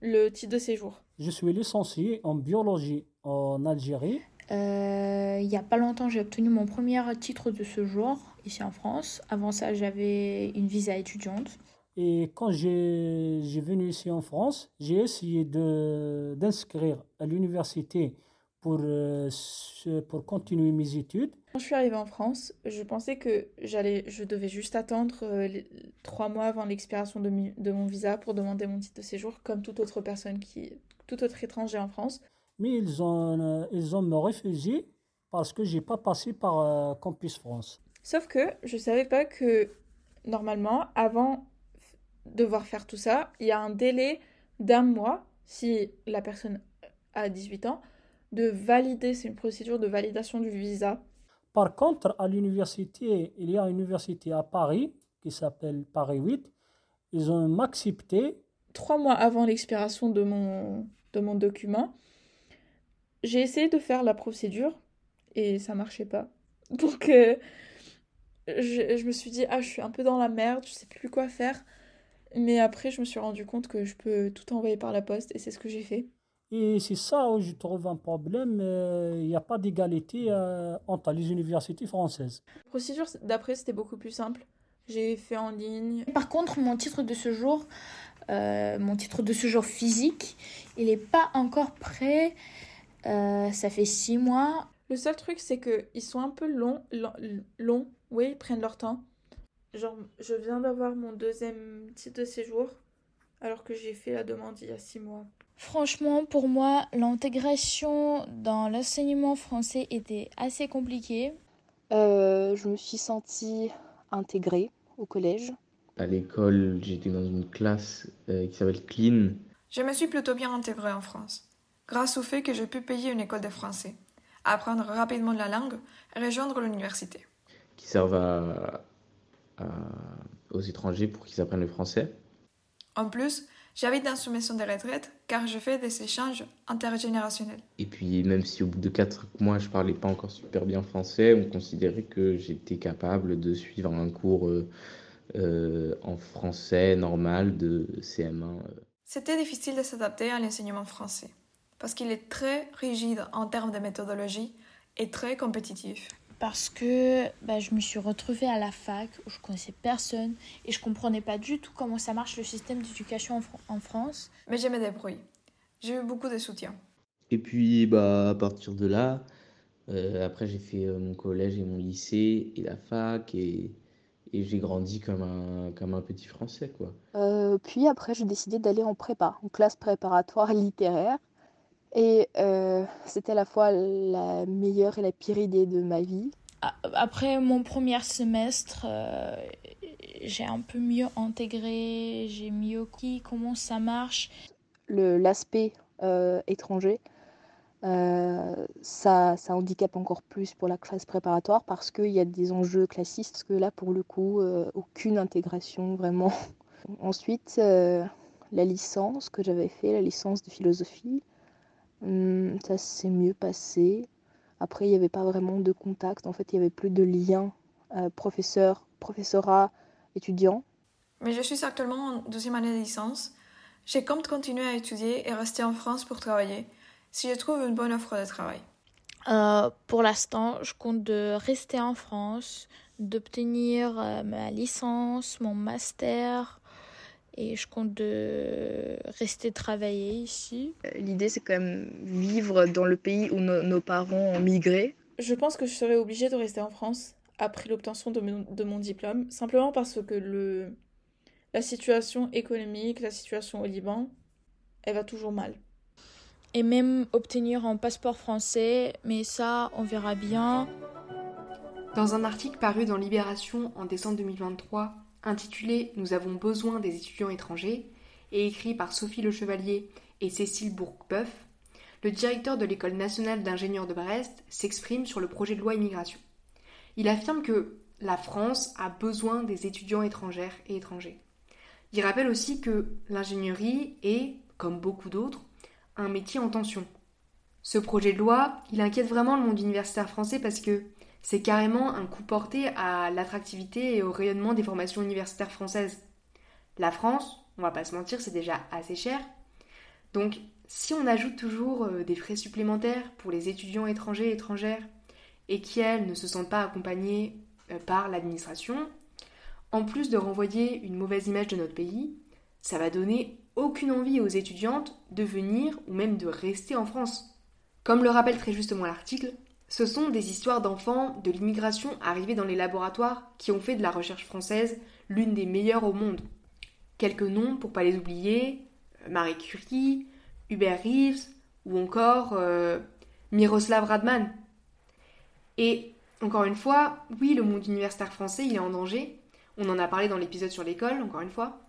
le titre de séjour. Je suis licencié en biologie en Algérie. Euh, il n'y a pas longtemps, j'ai obtenu mon premier titre de séjour ici en France. Avant ça, j'avais une visa étudiante. Et quand j'ai j'ai venu ici en France, j'ai essayé de d'inscrire à l'université pour, euh, ce- pour continuer mes études. Quand je suis arrivée en France, je pensais que j'allais, je devais juste attendre euh, les- trois mois avant l'expiration de, de mon visa pour demander mon titre de séjour, comme toute autre personne qui, tout autre étranger en France. Mais ils ont, ils ont me refusé parce que j'ai pas passé par euh, Campus France. Sauf que je savais pas que normalement, avant de devoir faire tout ça, il y a un délai d'un mois si la personne a 18 ans de valider, c'est une procédure de validation du visa. Par contre, à l'université, il y a une université à Paris qui s'appelle Paris 8. Ils ont m'accepté. Trois mois avant l'expiration de mon, de mon document, j'ai essayé de faire la procédure et ça marchait pas. Donc, euh, je, je me suis dit, ah, je suis un peu dans la merde, je sais plus quoi faire. Mais après, je me suis rendu compte que je peux tout envoyer par la poste et c'est ce que j'ai fait. Et c'est ça où je trouve un problème. euh, Il n'y a pas d'égalité euh, entre les universités françaises. La procédure d'après, c'était beaucoup plus simple. J'ai fait en ligne. Par contre, mon titre de séjour, euh, mon titre de séjour physique, il n'est pas encore prêt. Euh, ça fait six mois. Le seul truc, c'est que ils sont un peu longs, longs, longs. Oui, ils prennent leur temps. Genre, je viens d'avoir mon deuxième titre de séjour, alors que j'ai fait la demande il y a six mois. Franchement, pour moi, l'intégration dans l'enseignement français était assez compliquée. Euh, je me suis sentie intégrée au collège. À l'école, j'étais dans une classe euh, qui s'appelle Clean. Je me suis plutôt bien intégrée en France, grâce au fait que j'ai pu payer une école de français, apprendre rapidement la langue et rejoindre l'université. qui servent à- à- aux étrangers pour qu'ils apprennent le français. En plus, j'habite dans une maison de retraite car je fais des échanges intergénérationnels. Et puis même si au bout de quatre mois je parlais pas encore super bien français, on considérait que j'étais capable de suivre un cours euh, euh, en français normal de CM1. euh. C'était difficile de s'adapter à l'enseignement français, parce qu'il est très rigide en termes de méthodologie et très compétitif. Parce que bah, je me suis retrouvée à la fac où je connaissais personne et je comprenais pas du tout comment ça marche le système d'éducation en, Fran- en France. Mais je me débrouille. J'ai eu beaucoup de soutien. Et puis bah, à partir de là, euh, après j'ai fait euh, mon collège et mon lycée et la fac et, et j'ai grandi comme un, comme un petit français quoi. Euh, puis après, j'ai décidé d'aller en prépa, en classe préparatoire littéraire. Et euh, c'était à la fois la meilleure et la pire idée de ma vie. Après mon premier semestre, euh, j'ai un peu mieux intégré, j'ai mieux compris comment ça marche. Le, l'aspect euh, étranger, ça, ça handicape encore plus pour la classe préparatoire parce qu'il y a des enjeux classistes, parce que là, pour le coup, aucune intégration vraiment. Ensuite, la licence que j'avais fait, la licence de philosophie, ça s'est mieux passé. Après, il n'y avait pas vraiment de contact, en fait, il n'y avait plus de lien euh, professeur, professorat, étudiant. Mais je suis actuellement en deuxième année de licence. J'ai compte continuer à étudier et rester en France pour travailler, si je trouve une bonne offre de travail. Euh, pour l'instant, je compte de rester en France, d'obtenir euh, ma licence, mon master, et je compte de rester travailler ici. L'idée, c'est quand même vivre dans le pays où no- nos parents ont migré. Je pense que je serais obligée de rester en France après l'obtention de mon, de mon diplôme, simplement parce que le, la situation économique, la situation au Liban, elle va toujours mal. Et même obtenir un passeport français, mais ça, on verra bien. Dans un article paru dans Libération en décembre 2023, intitulé Nous avons besoin des étudiants étrangers, et écrit par Sophie Le Chevalier et Cécile Bourgbeuf, le directeur de l'École nationale d'ingénieurs de Brest s'exprime sur le projet de loi immigration. Il affirme que la France a besoin des étudiants étrangères et étrangers. Il rappelle aussi que l'ingénierie est, comme beaucoup d'autres, un métier en tension. Ce projet de loi, il inquiète vraiment le monde universitaire français parce que c'est carrément un coup porté à l'attractivité et au rayonnement des formations universitaires françaises. La France, on va pas se mentir, c'est déjà assez cher. Donc, si on ajoute toujours euh, des frais supplémentaires pour les étudiants étrangers et étrangères et qui, elles, ne se sentent pas accompagnées euh, par l'administration, en plus de renvoyer une mauvaise image de notre pays, ça va donner aucune envie aux étudiantes de venir ou même de rester en France. Comme le rappelle très justement l'article, ce sont des histoires d'enfants de l'immigration arrivés dans les laboratoires qui ont fait de la recherche française l'une des meilleures au monde. Quelques noms pour pas les oublier Marie Curie, Hubert Reeves ou encore euh, Miroslav Radman. Et encore une fois, oui, le monde universitaire français, il est en danger. On en a parlé dans l'épisode sur l'école, encore une fois.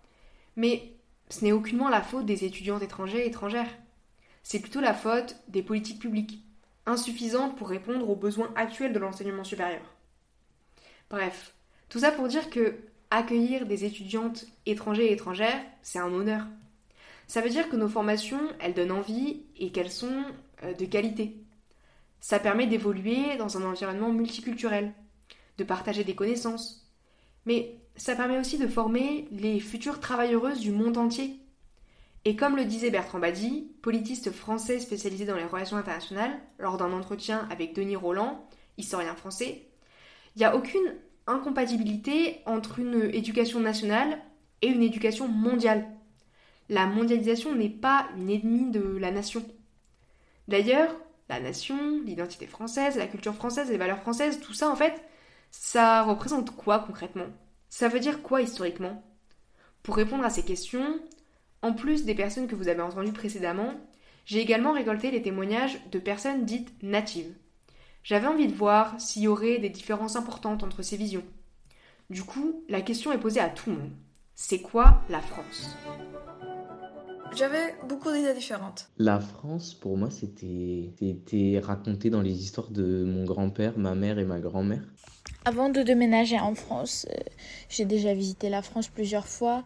Mais ce n'est aucunement la faute des étudiantes étrangers et étrangères. C'est plutôt la faute des politiques publiques, insuffisantes pour répondre aux besoins actuels de l'enseignement supérieur. Bref, tout ça pour dire que accueillir des étudiantes étrangers et étrangères, c'est un honneur. Ça veut dire que nos formations, elles donnent envie et qu'elles sont euh, de qualité. Ça permet d'évoluer dans un environnement multiculturel, de partager des connaissances. Mais ça permet aussi de former les futures travailleuses du monde entier. Et comme le disait Bertrand Badi, politiste français spécialisé dans les relations internationales, lors d'un entretien avec Denis Roland, historien français, il n'y a aucune incompatibilité entre une éducation nationale et une éducation mondiale. La mondialisation n'est pas une ennemie de la nation. D'ailleurs, la nation, l'identité française, la culture française, les valeurs françaises, tout ça en fait, ça représente quoi concrètement? Ça veut dire quoi historiquement? Pour répondre à ces questions, en plus des personnes que vous avez entendues précédemment, j'ai également récolté les témoignages de personnes dites natives. J'avais envie de voir s'il y aurait des différences importantes entre ces visions. Du coup, la question est posée à tout le monde. C'est quoi la France? J'avais beaucoup d'idées différentes. La France, pour moi, c'était c'était raconté dans les histoires de mon grand-père, ma mère et ma grand-mère. Avant de déménager en France, euh, j'ai déjà visité la France plusieurs fois.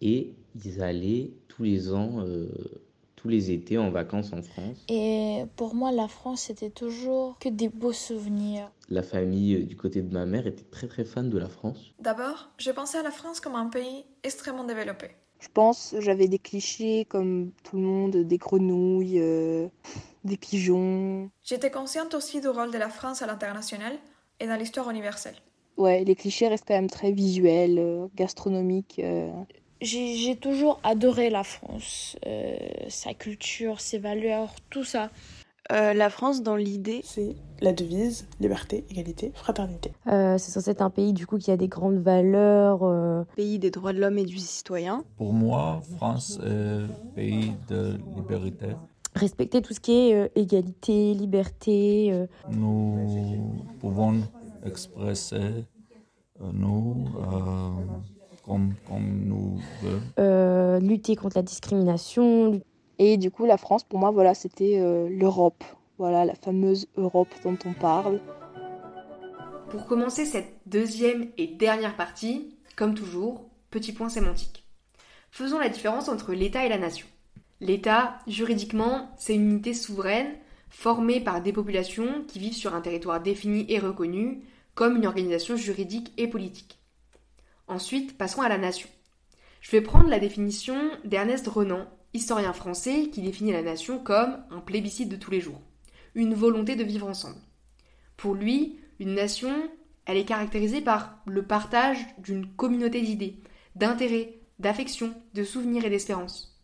Et ils allaient tous les ans, euh, tous les étés en vacances en France. Et pour moi, la France, c'était toujours que des beaux souvenirs. La famille euh, du côté de ma mère était très très fan de la France. D'abord, j'ai pensé à la France comme un pays extrêmement développé. Je pense j'avais des clichés comme tout le monde, des grenouilles, euh, des pigeons. J'étais consciente aussi du rôle de la France à l'international et dans l'histoire universelle. Ouais, les clichés restent quand même très visuels, gastronomiques. euh. J'ai toujours adoré la France, euh, sa culture, ses valeurs, tout ça. Euh, la France, dans l'idée, c'est la devise liberté, égalité, fraternité. Euh, c'est censé être un pays du coup qui a des grandes valeurs. euh, Pays des droits de l'homme et du citoyen. Pour moi, France est pays de liberté. respecter tout ce qui est euh, égalité, liberté. euh, Nous pouvons expresser euh, nous euh, comme, comme nous voulons. euh, lutter contre la discrimination. Et du coup, la France, pour moi, voilà, c'était euh, l'Europe. Voilà, la fameuse Europe dont on parle. Pour commencer cette deuxième et dernière partie, comme toujours, petit point sémantique. Faisons la différence entre l'État et la nation. L'État, juridiquement, c'est une unité souveraine formée par des populations qui vivent sur un territoire défini et reconnu comme une organisation juridique et politique. Ensuite, passons à la nation. Je vais prendre la définition d'Ernest Renan, historien français qui définit la nation comme un plébiscite de tous les jours, une volonté de vivre ensemble. Pour lui, une nation, elle est caractérisée par le partage d'une communauté d'idées, d'intérêts, d'affections, de souvenirs et d'espérances.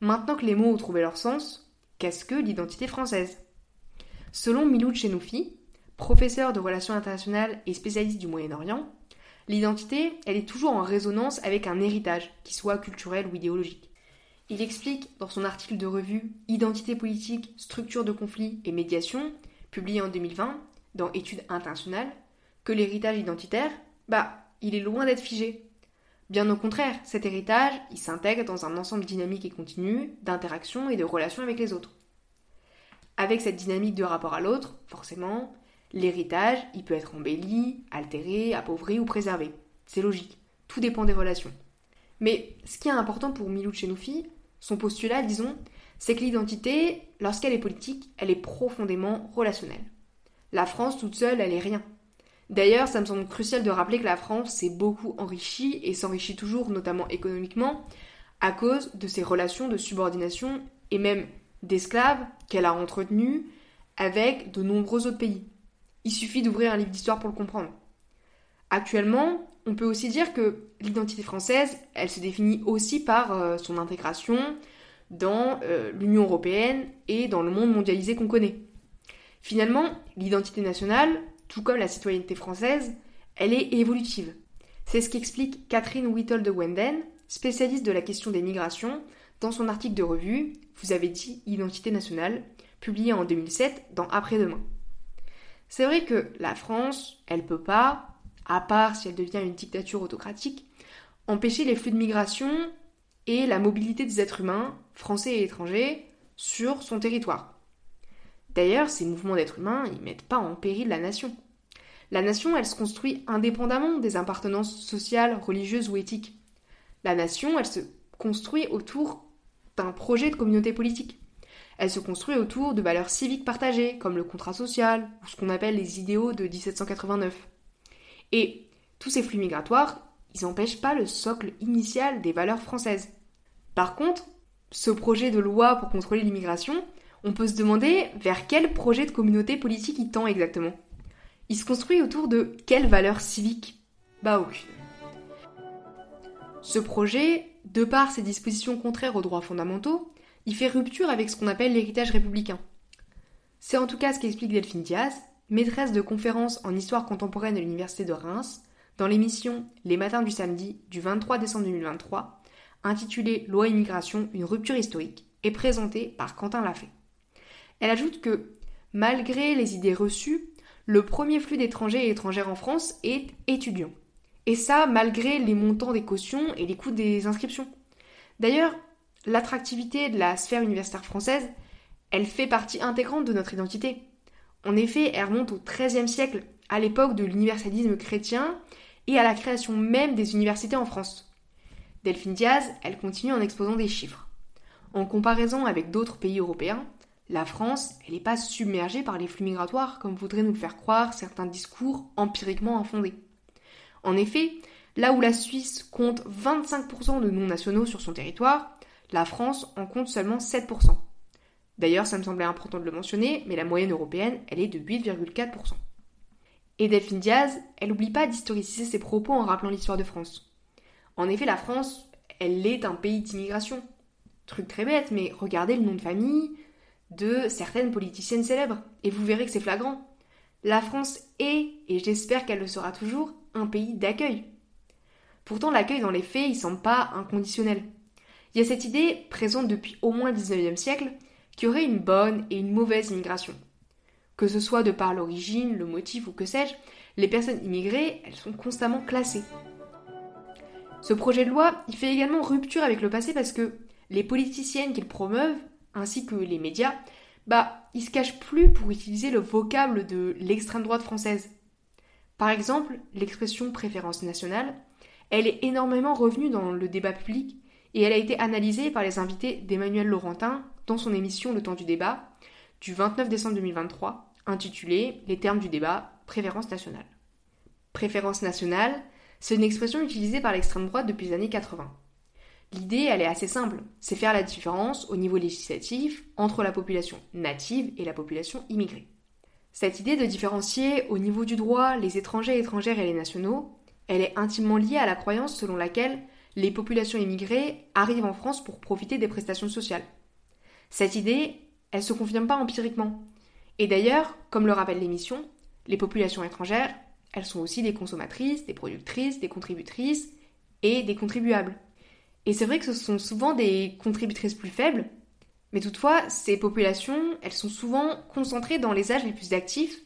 Maintenant que les mots ont trouvé leur sens, qu'est-ce que l'identité française? Selon Milou Chenoufi, professeur de relations internationales et spécialiste du Moyen-Orient, l'identité, elle est toujours en résonance avec un héritage, qui soit culturel ou idéologique. Il explique dans son article de revue Identité politique, structure de conflit et médiation, publié en 2020 dans Études internationales, que l'héritage identitaire, bah, il est loin d'être figé. Bien au contraire, cet héritage, il s'intègre dans un ensemble dynamique et continu d'interactions et de relations avec les autres. Avec cette dynamique de rapport à l'autre, forcément, l'héritage, il peut être embelli, altéré, appauvri ou préservé. C'est logique, tout dépend des relations. Mais ce qui est important pour Milou Chenoufi, son postulat, disons, c'est que l'identité, lorsqu'elle est politique, elle est profondément relationnelle. La France toute seule, elle est rien. D'ailleurs, ça me semble crucial de rappeler que la France s'est beaucoup enrichie et s'enrichit toujours, notamment économiquement, à cause de ses relations de subordination et même d'esclaves qu'elle a entretenues avec de nombreux autres pays. Il suffit d'ouvrir un livre d'histoire pour le comprendre. Actuellement, on peut aussi dire que l'identité française, elle se définit aussi par euh, son intégration dans euh, l'Union européenne et dans le monde mondialisé qu'on connaît. Finalement, l'identité nationale, tout comme la citoyenneté française, elle est évolutive. C'est ce qu'explique Catherine Whittle de Wenden, spécialiste de la question des migrations, dans son article de revue Vous avez dit Identité nationale, publié en 2007 dans Après-demain. C'est vrai que la France, elle peut pas, à part si elle devient une dictature autocratique, empêcher les flux de migration et la mobilité des êtres humains, français et étrangers, sur son territoire. D'ailleurs, ces mouvements d'êtres humains, ils mettent pas en péril la nation. La nation, elle se construit indépendamment des appartenances sociales, religieuses ou éthiques. La nation, elle se construit autour d'un projet de communauté politique. Elle se construit autour de valeurs civiques partagées, comme le contrat social, ou ce qu'on appelle les idéaux de 1789. Et tous ces flux migratoires, ils n'empêchent pas le socle initial des valeurs françaises. Par contre, ce projet de loi pour contrôler l'immigration, on peut se demander vers quel projet de communauté politique il tend exactement. Il se construit autour de quelles valeurs civiques? Bah aucune. Ce projet, de par ses dispositions contraires aux droits fondamentaux, il fait rupture avec ce qu'on appelle l'héritage républicain. C'est en tout cas ce qu'explique Delphine Diaz, maîtresse de conférences en histoire contemporaine à l'Université de Reims, dans l'émission Les matins du samedi du 23 décembre 2023, intitulée Loi immigration, une rupture historique, et présentée par Quentin Lafay. Elle ajoute que, malgré les idées reçues, le premier flux d'étrangers et étrangères en France est étudiant. Et ça, malgré les montants des cautions et les coûts des inscriptions. D'ailleurs, l'attractivité de la sphère universitaire française, elle fait partie intégrante de notre identité. En effet, elle remonte au XIIIe siècle, à l'époque de l'universalisme chrétien et à la création même des universités en France. Delphine Diaz, elle continue en exposant des chiffres. En comparaison avec d'autres pays européens, la France, elle n'est pas submergée par les flux migratoires comme voudraient nous le faire croire certains discours empiriquement infondés. En effet, là où la Suisse compte 25% de non-nationaux sur son territoire, la France en compte seulement 7%. D'ailleurs, ça me semblait important de le mentionner, mais la moyenne européenne, elle est de 8,4%. Et Delphine Diaz, elle n'oublie pas d'historiciser ses propos en rappelant l'histoire de France. En effet, la France, elle est un pays d'immigration. Truc très bête, mais regardez le nom de famille de certaines politiciennes célèbres, et vous verrez que c'est flagrant. La France est, et j'espère qu'elle le sera toujours, un pays d'accueil. Pourtant, l'accueil dans les faits, il semble pas inconditionnel. Il y a cette idée, présente depuis au moins le 19e siècle, qu'il y aurait une bonne et une mauvaise immigration. Que ce soit de par l'origine, le motif ou que sais-je, les personnes immigrées, elles sont constamment classées. Ce projet de loi, il fait également rupture avec le passé parce que les politiciennes qu'il promeuvent, ainsi que les médias, bah, ils se cachent plus pour utiliser le vocable de l'extrême droite française. Par exemple, l'expression préférence nationale, elle est énormément revenue dans le débat public et elle a été analysée par les invités d'Emmanuel Laurentin dans son émission Le temps du débat du 29 décembre 2023, intitulée Les termes du débat, préférence nationale. Préférence nationale, c'est une expression utilisée par l'extrême droite depuis les années 80. L'idée, elle est assez simple, c'est faire la différence au niveau législatif entre la population native et la population immigrée. Cette idée de différencier au niveau du droit les étrangers, étrangères et les nationaux, elle est intimement liée à la croyance selon laquelle les populations immigrées arrivent en France pour profiter des prestations sociales. Cette idée, elle se confirme pas empiriquement. Et d'ailleurs, comme le rappelle l'émission, les populations étrangères, elles sont aussi des consommatrices, des productrices, des contributrices et des contribuables. Et c'est vrai que ce sont souvent des contributrices plus faibles, mais toutefois, ces populations, elles sont souvent concentrées dans les âges les plus actifs,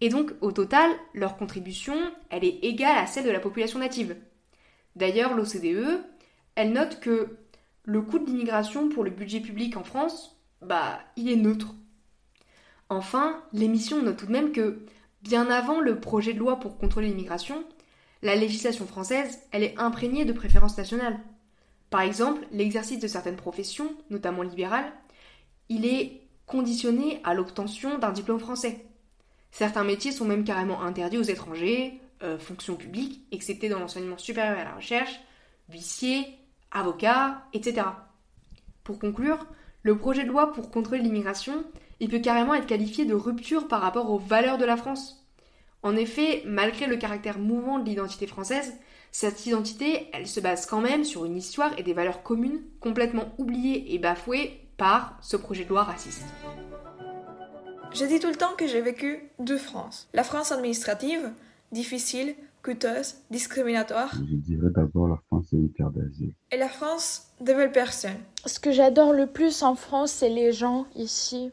et donc au total, leur contribution, elle est égale à celle de la population native. D'ailleurs, l'OCDE, elle note que le coût de l'immigration pour le budget public en France, bah, il est neutre. Enfin, l'émission note tout de même que, bien avant le projet de loi pour contrôler l'immigration, la législation française, elle est imprégnée de préférences nationales. Par exemple, l'exercice de certaines professions, notamment libérales, il est conditionné à l'obtention d'un diplôme français. Certains métiers sont même carrément interdits aux étrangers, euh, fonctions publiques, excepté dans l'enseignement supérieur et la recherche, huissiers, avocats, etc. Pour conclure, le projet de loi pour contrôler l'immigration, il peut carrément être qualifié de rupture par rapport aux valeurs de la France. En effet, malgré le caractère mouvant de l'identité française, Cette identité, elle se base quand même sur une histoire et des valeurs communes complètement oubliées et bafouées par ce projet de loi raciste. Je dis tout le temps que j'ai vécu deux France. La France administrative, difficile, coûteuse, discriminatoire. Je dirais d'abord la France et une terre d'asile. Et la France de belles personnes. Ce que j'adore le plus en France, c'est les gens ici.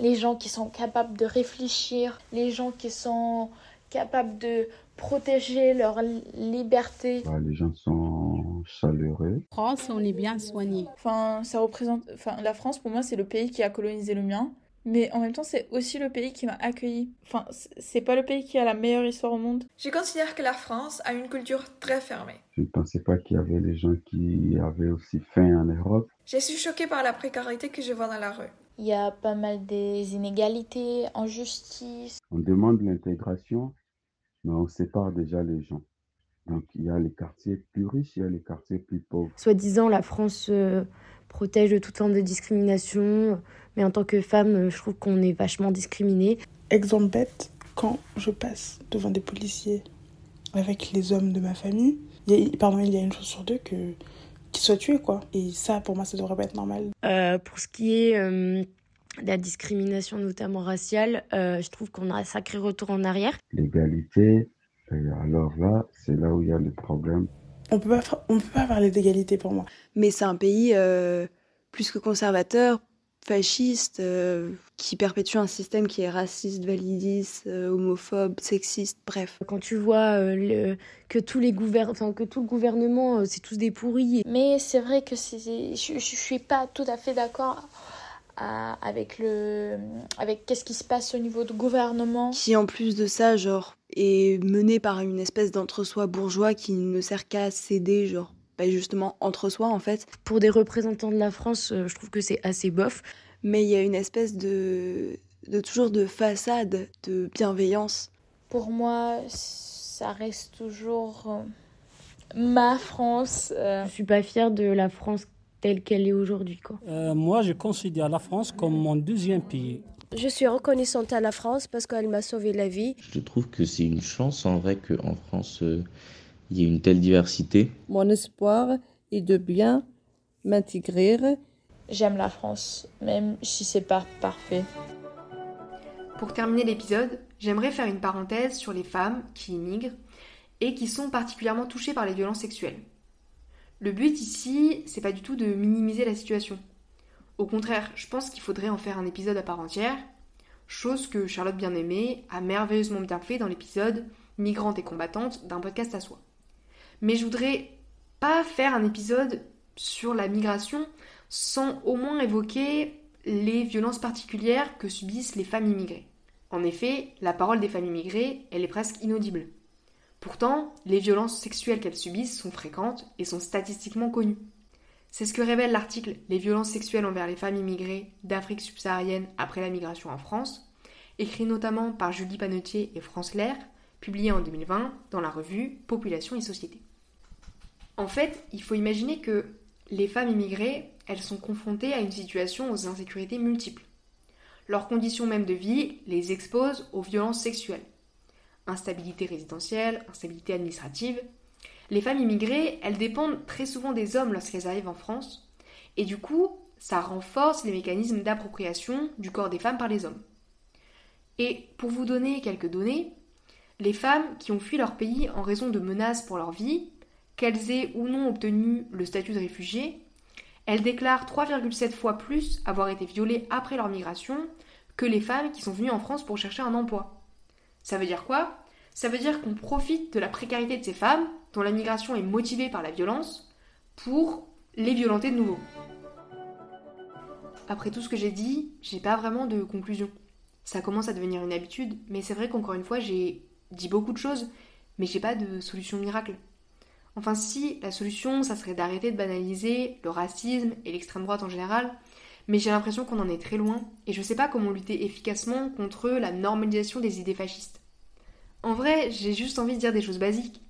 Les gens qui sont capables de réfléchir, les gens qui sont capables de protéger leur liberté. Bah, les gens sont chaleureux. France, on est bien soigné. Enfin, ça représente. Enfin, la France, pour moi, c'est le pays qui a colonisé le mien. Mais en même temps, c'est aussi le pays qui m'a accueilli. Enfin, c'est pas le pays qui a la meilleure histoire au monde. Je considère que la France a une culture très fermée. Je ne pensais pas qu'il y avait des gens qui avaient aussi faim en Europe. Je suis choquée par la précarité que je vois dans la rue. Il y a pas mal des inégalités, injustices. On demande l'intégration, mais on sépare déjà les gens. Donc il y a les quartiers plus riches, il y a les quartiers plus pauvres. Soi-disant, la France euh, protège de toute forme de discrimination, mais en tant que femme, je trouve qu'on est vachement discriminé. Exemple bête, quand je passe devant des policiers avec les hommes de ma famille, il y a, pardon, il y a une chose sur deux que qu'ils soient tués quoi. Et ça, pour moi, ça devrait pas être normal. Euh, pour ce qui est euh, de la discrimination, notamment raciale, euh, je trouve qu'on a un sacré retour en arrière. L'égalité, alors là, c'est là où il y a le problème. On peut pas, on peut pas parler d'égalité pour moi. Mais c'est un pays plus que conservateur, fasciste, euh, qui perpétue un système qui est raciste, validiste, euh, homophobe, sexiste, bref. Quand tu vois euh, le, que tous les que tout le gouvernement, c'est tous des pourris. Mais c'est vrai que je, je suis pas tout à fait d'accord avec le, avec qu'est-ce qui se passe au niveau du gouvernement. Qui en plus de ça, genre, est mené par une espèce d'entre-soi bourgeois qui ne sert qu'à céder, genre bah, justement entre soi en fait. Pour des représentants de la France, euh, je trouve que c'est assez bof. Mais il y a une espèce de, de toujours de façade, de bienveillance. Pour moi, ça reste toujours euh, ma France. Euh. Je suis pas fière de la France telle qu'elle est aujourd'hui. moi, je considère la France comme mon deuxième pays. Je suis reconnaissante à la France parce qu'elle m'a sauvé la vie. Je trouve que c'est une chance en vrai qu'en France, il y ait une telle diversité. Mon espoir est de bien m'intégrer. J'aime la France, même si c'est pas parfait. Pour terminer l'épisode, j'aimerais faire une parenthèse sur les femmes qui immigrent et qui sont particulièrement touchées par les violences sexuelles. Le but ici, c'est pas du tout de minimiser la situation. Au contraire, je pense qu'il faudrait en faire un épisode à part entière, chose que Charlotte Bien-Aimée a merveilleusement bien fait dans l'épisode Migrantes et combattantes d'un podcast à soi. Mais je voudrais pas faire un épisode sur la migration sans au moins évoquer les violences particulières que subissent les femmes immigrées. En effet, la parole des femmes immigrées, elle est presque inaudible. Pourtant, les violences sexuelles qu'elles subissent sont fréquentes et sont statistiquement connues. C'est ce que révèle l'article Les violences sexuelles envers les femmes immigrées d'Afrique subsaharienne après la migration en France, écrit notamment par Julie Panetier et France Lair, publié en 2020 dans la revue Population et Société. En fait, il faut imaginer que les femmes immigrées, elles sont confrontées à une situation aux insécurités multiples. Leurs conditions même de vie les exposent aux violences sexuelles. Instabilité résidentielle, instabilité administrative. Les femmes immigrées, elles dépendent très souvent des hommes lorsqu'elles arrivent en France, et du coup, ça renforce les mécanismes d'appropriation du corps des femmes par les hommes. Et pour vous donner quelques données, les femmes qui ont fui leur pays en raison de menaces pour leur vie, qu'elles aient ou non obtenu le statut de réfugié, elles déclarent 3,7 fois plus avoir été violées après leur migration que les femmes qui sont venues en France pour chercher un emploi. Ça veut dire quoi? Ça veut dire qu'on profite de la précarité de ces femmes, dont la migration est motivée par la violence, pour les violenter de nouveau. Après tout ce que j'ai dit, j'ai pas vraiment de conclusion. Ça commence à devenir une habitude, mais c'est vrai qu'encore une fois, j'ai dit beaucoup de choses, mais j'ai pas de solution miracle. Enfin si, la solution, ça serait d'arrêter de banaliser le racisme et l'extrême droite en général, mais j'ai l'impression qu'on en est très loin, et je sais pas comment lutter efficacement contre la normalisation des idées fascistes. En vrai, j'ai juste envie de dire des choses basiques.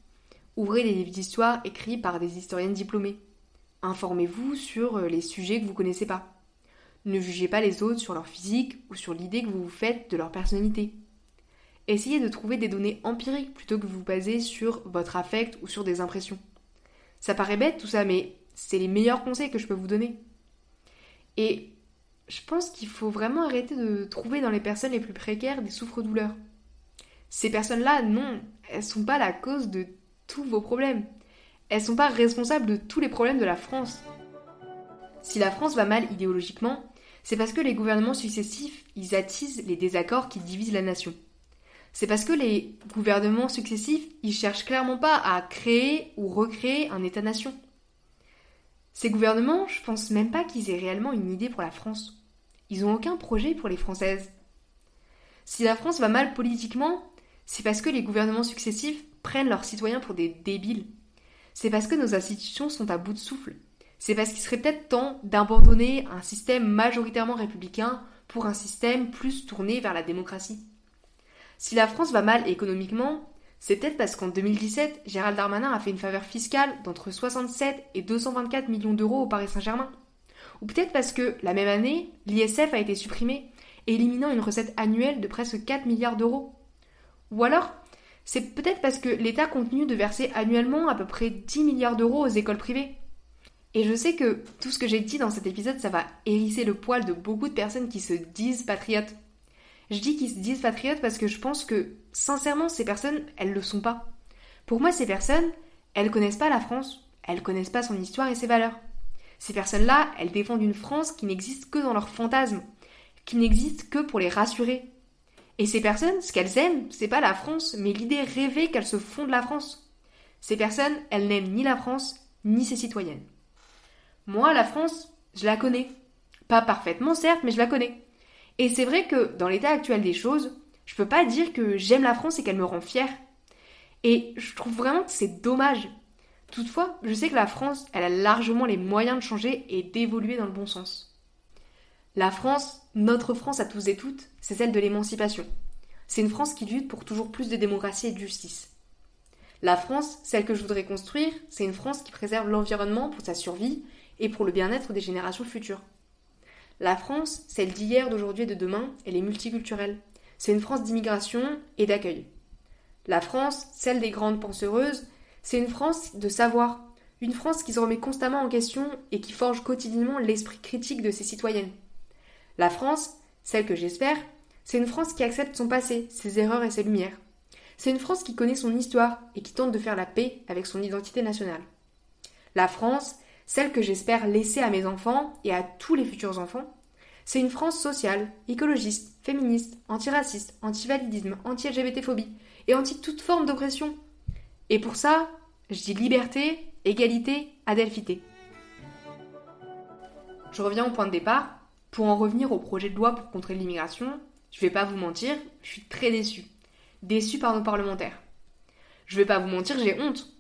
Ouvrez les livres d'histoire écrits par des historiennes diplômées. Informez-vous sur euh, les sujets que vous connaissez pas. Ne jugez pas les autres sur leur physique ou sur l'idée que vous vous faites de leur personnalité. essayez de trouver des données empiriques plutôt que vous baser sur votre affect ou sur des impressions. Ça paraît bête tout ça, mais c'est les meilleurs conseils que je peux vous donner. Et je pense qu'il faut vraiment arrêter de trouver dans les personnes les plus précaires des souffres-douleurs. Ces personnes-là, non, elles sont pas la cause de tous vos problèmes. Elles sont pas responsables de tous les problèmes de la France. Si la France va mal idéologiquement, c'est parce que les gouvernements successifs, ils attisent les désaccords qui divisent la nation. C'est parce que les gouvernements successifs, ils cherchent clairement pas à créer ou recréer un État-nation. Ces gouvernements, je pense même pas qu'ils aient réellement une idée pour la France. Ils ont aucun projet pour les Françaises. Si la France va mal politiquement, c'est parce que les gouvernements successifs prennent leurs citoyens pour des débiles. C'est parce que nos institutions sont à bout de souffle. C'est parce qu'il serait peut-être temps d'abandonner un système majoritairement républicain pour un système plus tourné vers la démocratie. Si la France va mal économiquement, c'est peut-être parce qu'en 2017, Gérald Darmanin a fait une faveur fiscale d'entre 67 et 224 millions d'euros au Paris Saint-Germain. Ou peut-être parce que, la même année, l'ISF a été supprimé, éliminant une recette annuelle de presque 4 milliards d'euros. Ou alors, c'est peut-être parce que l'État continue de verser annuellement à peu près 10 milliards d'euros aux écoles privées. Et je sais que tout ce que j'ai dit dans cet épisode, ça va hérisser le poil de beaucoup de personnes qui se disent patriotes. Je dis qu'ils se disent patriotes parce que je pense que, sincèrement, ces personnes, elles le sont pas. Pour moi, ces personnes, elles connaissent pas la France, elles connaissent pas son histoire et ses valeurs. Ces personnes-là, elles défendent une France qui n'existe que dans leurs fantasmes, qui n'existe que pour les rassurer. Et ces personnes, ce qu'elles aiment, c'est pas la France, mais l'idée rêvée qu'elles se font de la France. Ces personnes, elles n'aiment ni la France, ni ses citoyennes. Moi, la France, je la connais. Pas parfaitement, certes, mais je la connais. Et c'est vrai que dans l'état actuel des choses, je peux pas dire que j'aime la France et qu'elle me rend fière. Et je trouve vraiment que c'est dommage. Toutefois, je sais que la France, elle a largement les moyens de changer et d'évoluer dans le bon sens. La France, notre France à tous et toutes, c'est celle de l'émancipation. C'est une France qui lutte pour toujours plus de démocratie et de justice. La France, celle que je voudrais construire, c'est une France qui préserve l'environnement pour sa survie et pour le bien-être des générations futures. La France, celle d'hier, d'aujourd'hui et de demain, elle est multiculturelle. C'est une France d'immigration et d'accueil. La France, celle des grandes penseuses, c'est une France de savoir, une France qui se remet constamment en question et qui forge quotidiennement l'esprit critique de ses citoyennes. La France, celle que j'espère, c'est une France qui accepte son passé, ses erreurs et ses lumières. C'est une France qui connaît son histoire et qui tente de faire la paix avec son identité nationale. La France, celle que j'espère laisser à mes enfants et à tous les futurs enfants, c'est une France sociale, écologiste, féministe, antiraciste, anti-validisme, anti-LGBT-phobie et anti toute forme d'oppression. Et pour ça, je dis liberté, égalité, adelphité. Je reviens au point de départ. Pour en revenir au projet de loi pour contrer l'immigration, je vais pas vous mentir, je suis très déçue. Déçue par nos parlementaires. Je vais pas vous mentir, j'ai honte.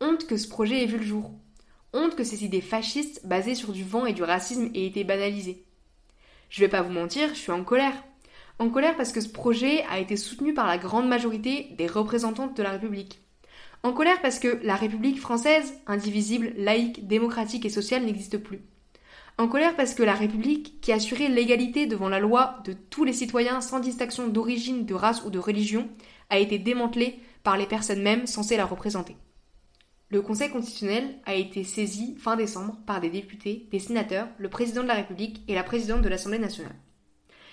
Honte que ce projet ait vu le jour. Honte que ces idées fascistes basées sur du vent et du racisme aient été banalisées. Je vais pas vous mentir, je suis en colère. En colère parce que ce projet a été soutenu par la grande majorité des représentantes de la République. En colère parce que la République française, indivisible, laïque, démocratique et sociale, n'existe plus. En colère parce que la République, qui assurait l'égalité devant la loi de tous les citoyens sans distinction d'origine, de race ou de religion, a été démantelée par les personnes mêmes censées la représenter. Le Conseil constitutionnel a été saisi fin décembre par des députés, des sénateurs, le président de la République et la présidente de l'Assemblée nationale.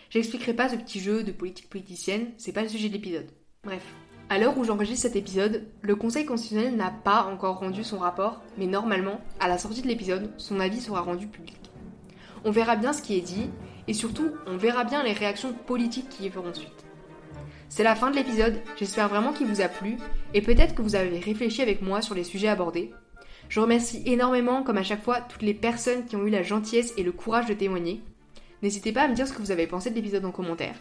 J'expliquerai pas ce petit jeu de politique politicienne, c'est pas le sujet de l'épisode. Bref. À l'heure où j'enregistre cet épisode, le Conseil constitutionnel n'a pas encore rendu son rapport, mais normalement, à la sortie de l'épisode, son avis sera rendu public. On verra bien ce qui est dit, et surtout, on verra bien les réactions politiques qui y feront suite. C'est la fin de l'épisode, j'espère vraiment qu'il vous a plu et peut-être que vous avez réfléchi avec moi sur les sujets abordés. Je remercie énormément, comme à chaque fois, toutes les personnes qui ont eu la gentillesse et le courage de témoigner. N'hésitez pas à me dire ce que vous avez pensé de l'épisode en commentaire.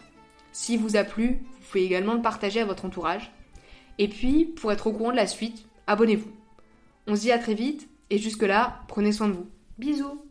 S'il vous a plu, vous pouvez également le partager à votre entourage. Et puis, pour être au courant de la suite, abonnez-vous. On se dit à très vite et jusque-là, prenez soin de vous. Bisous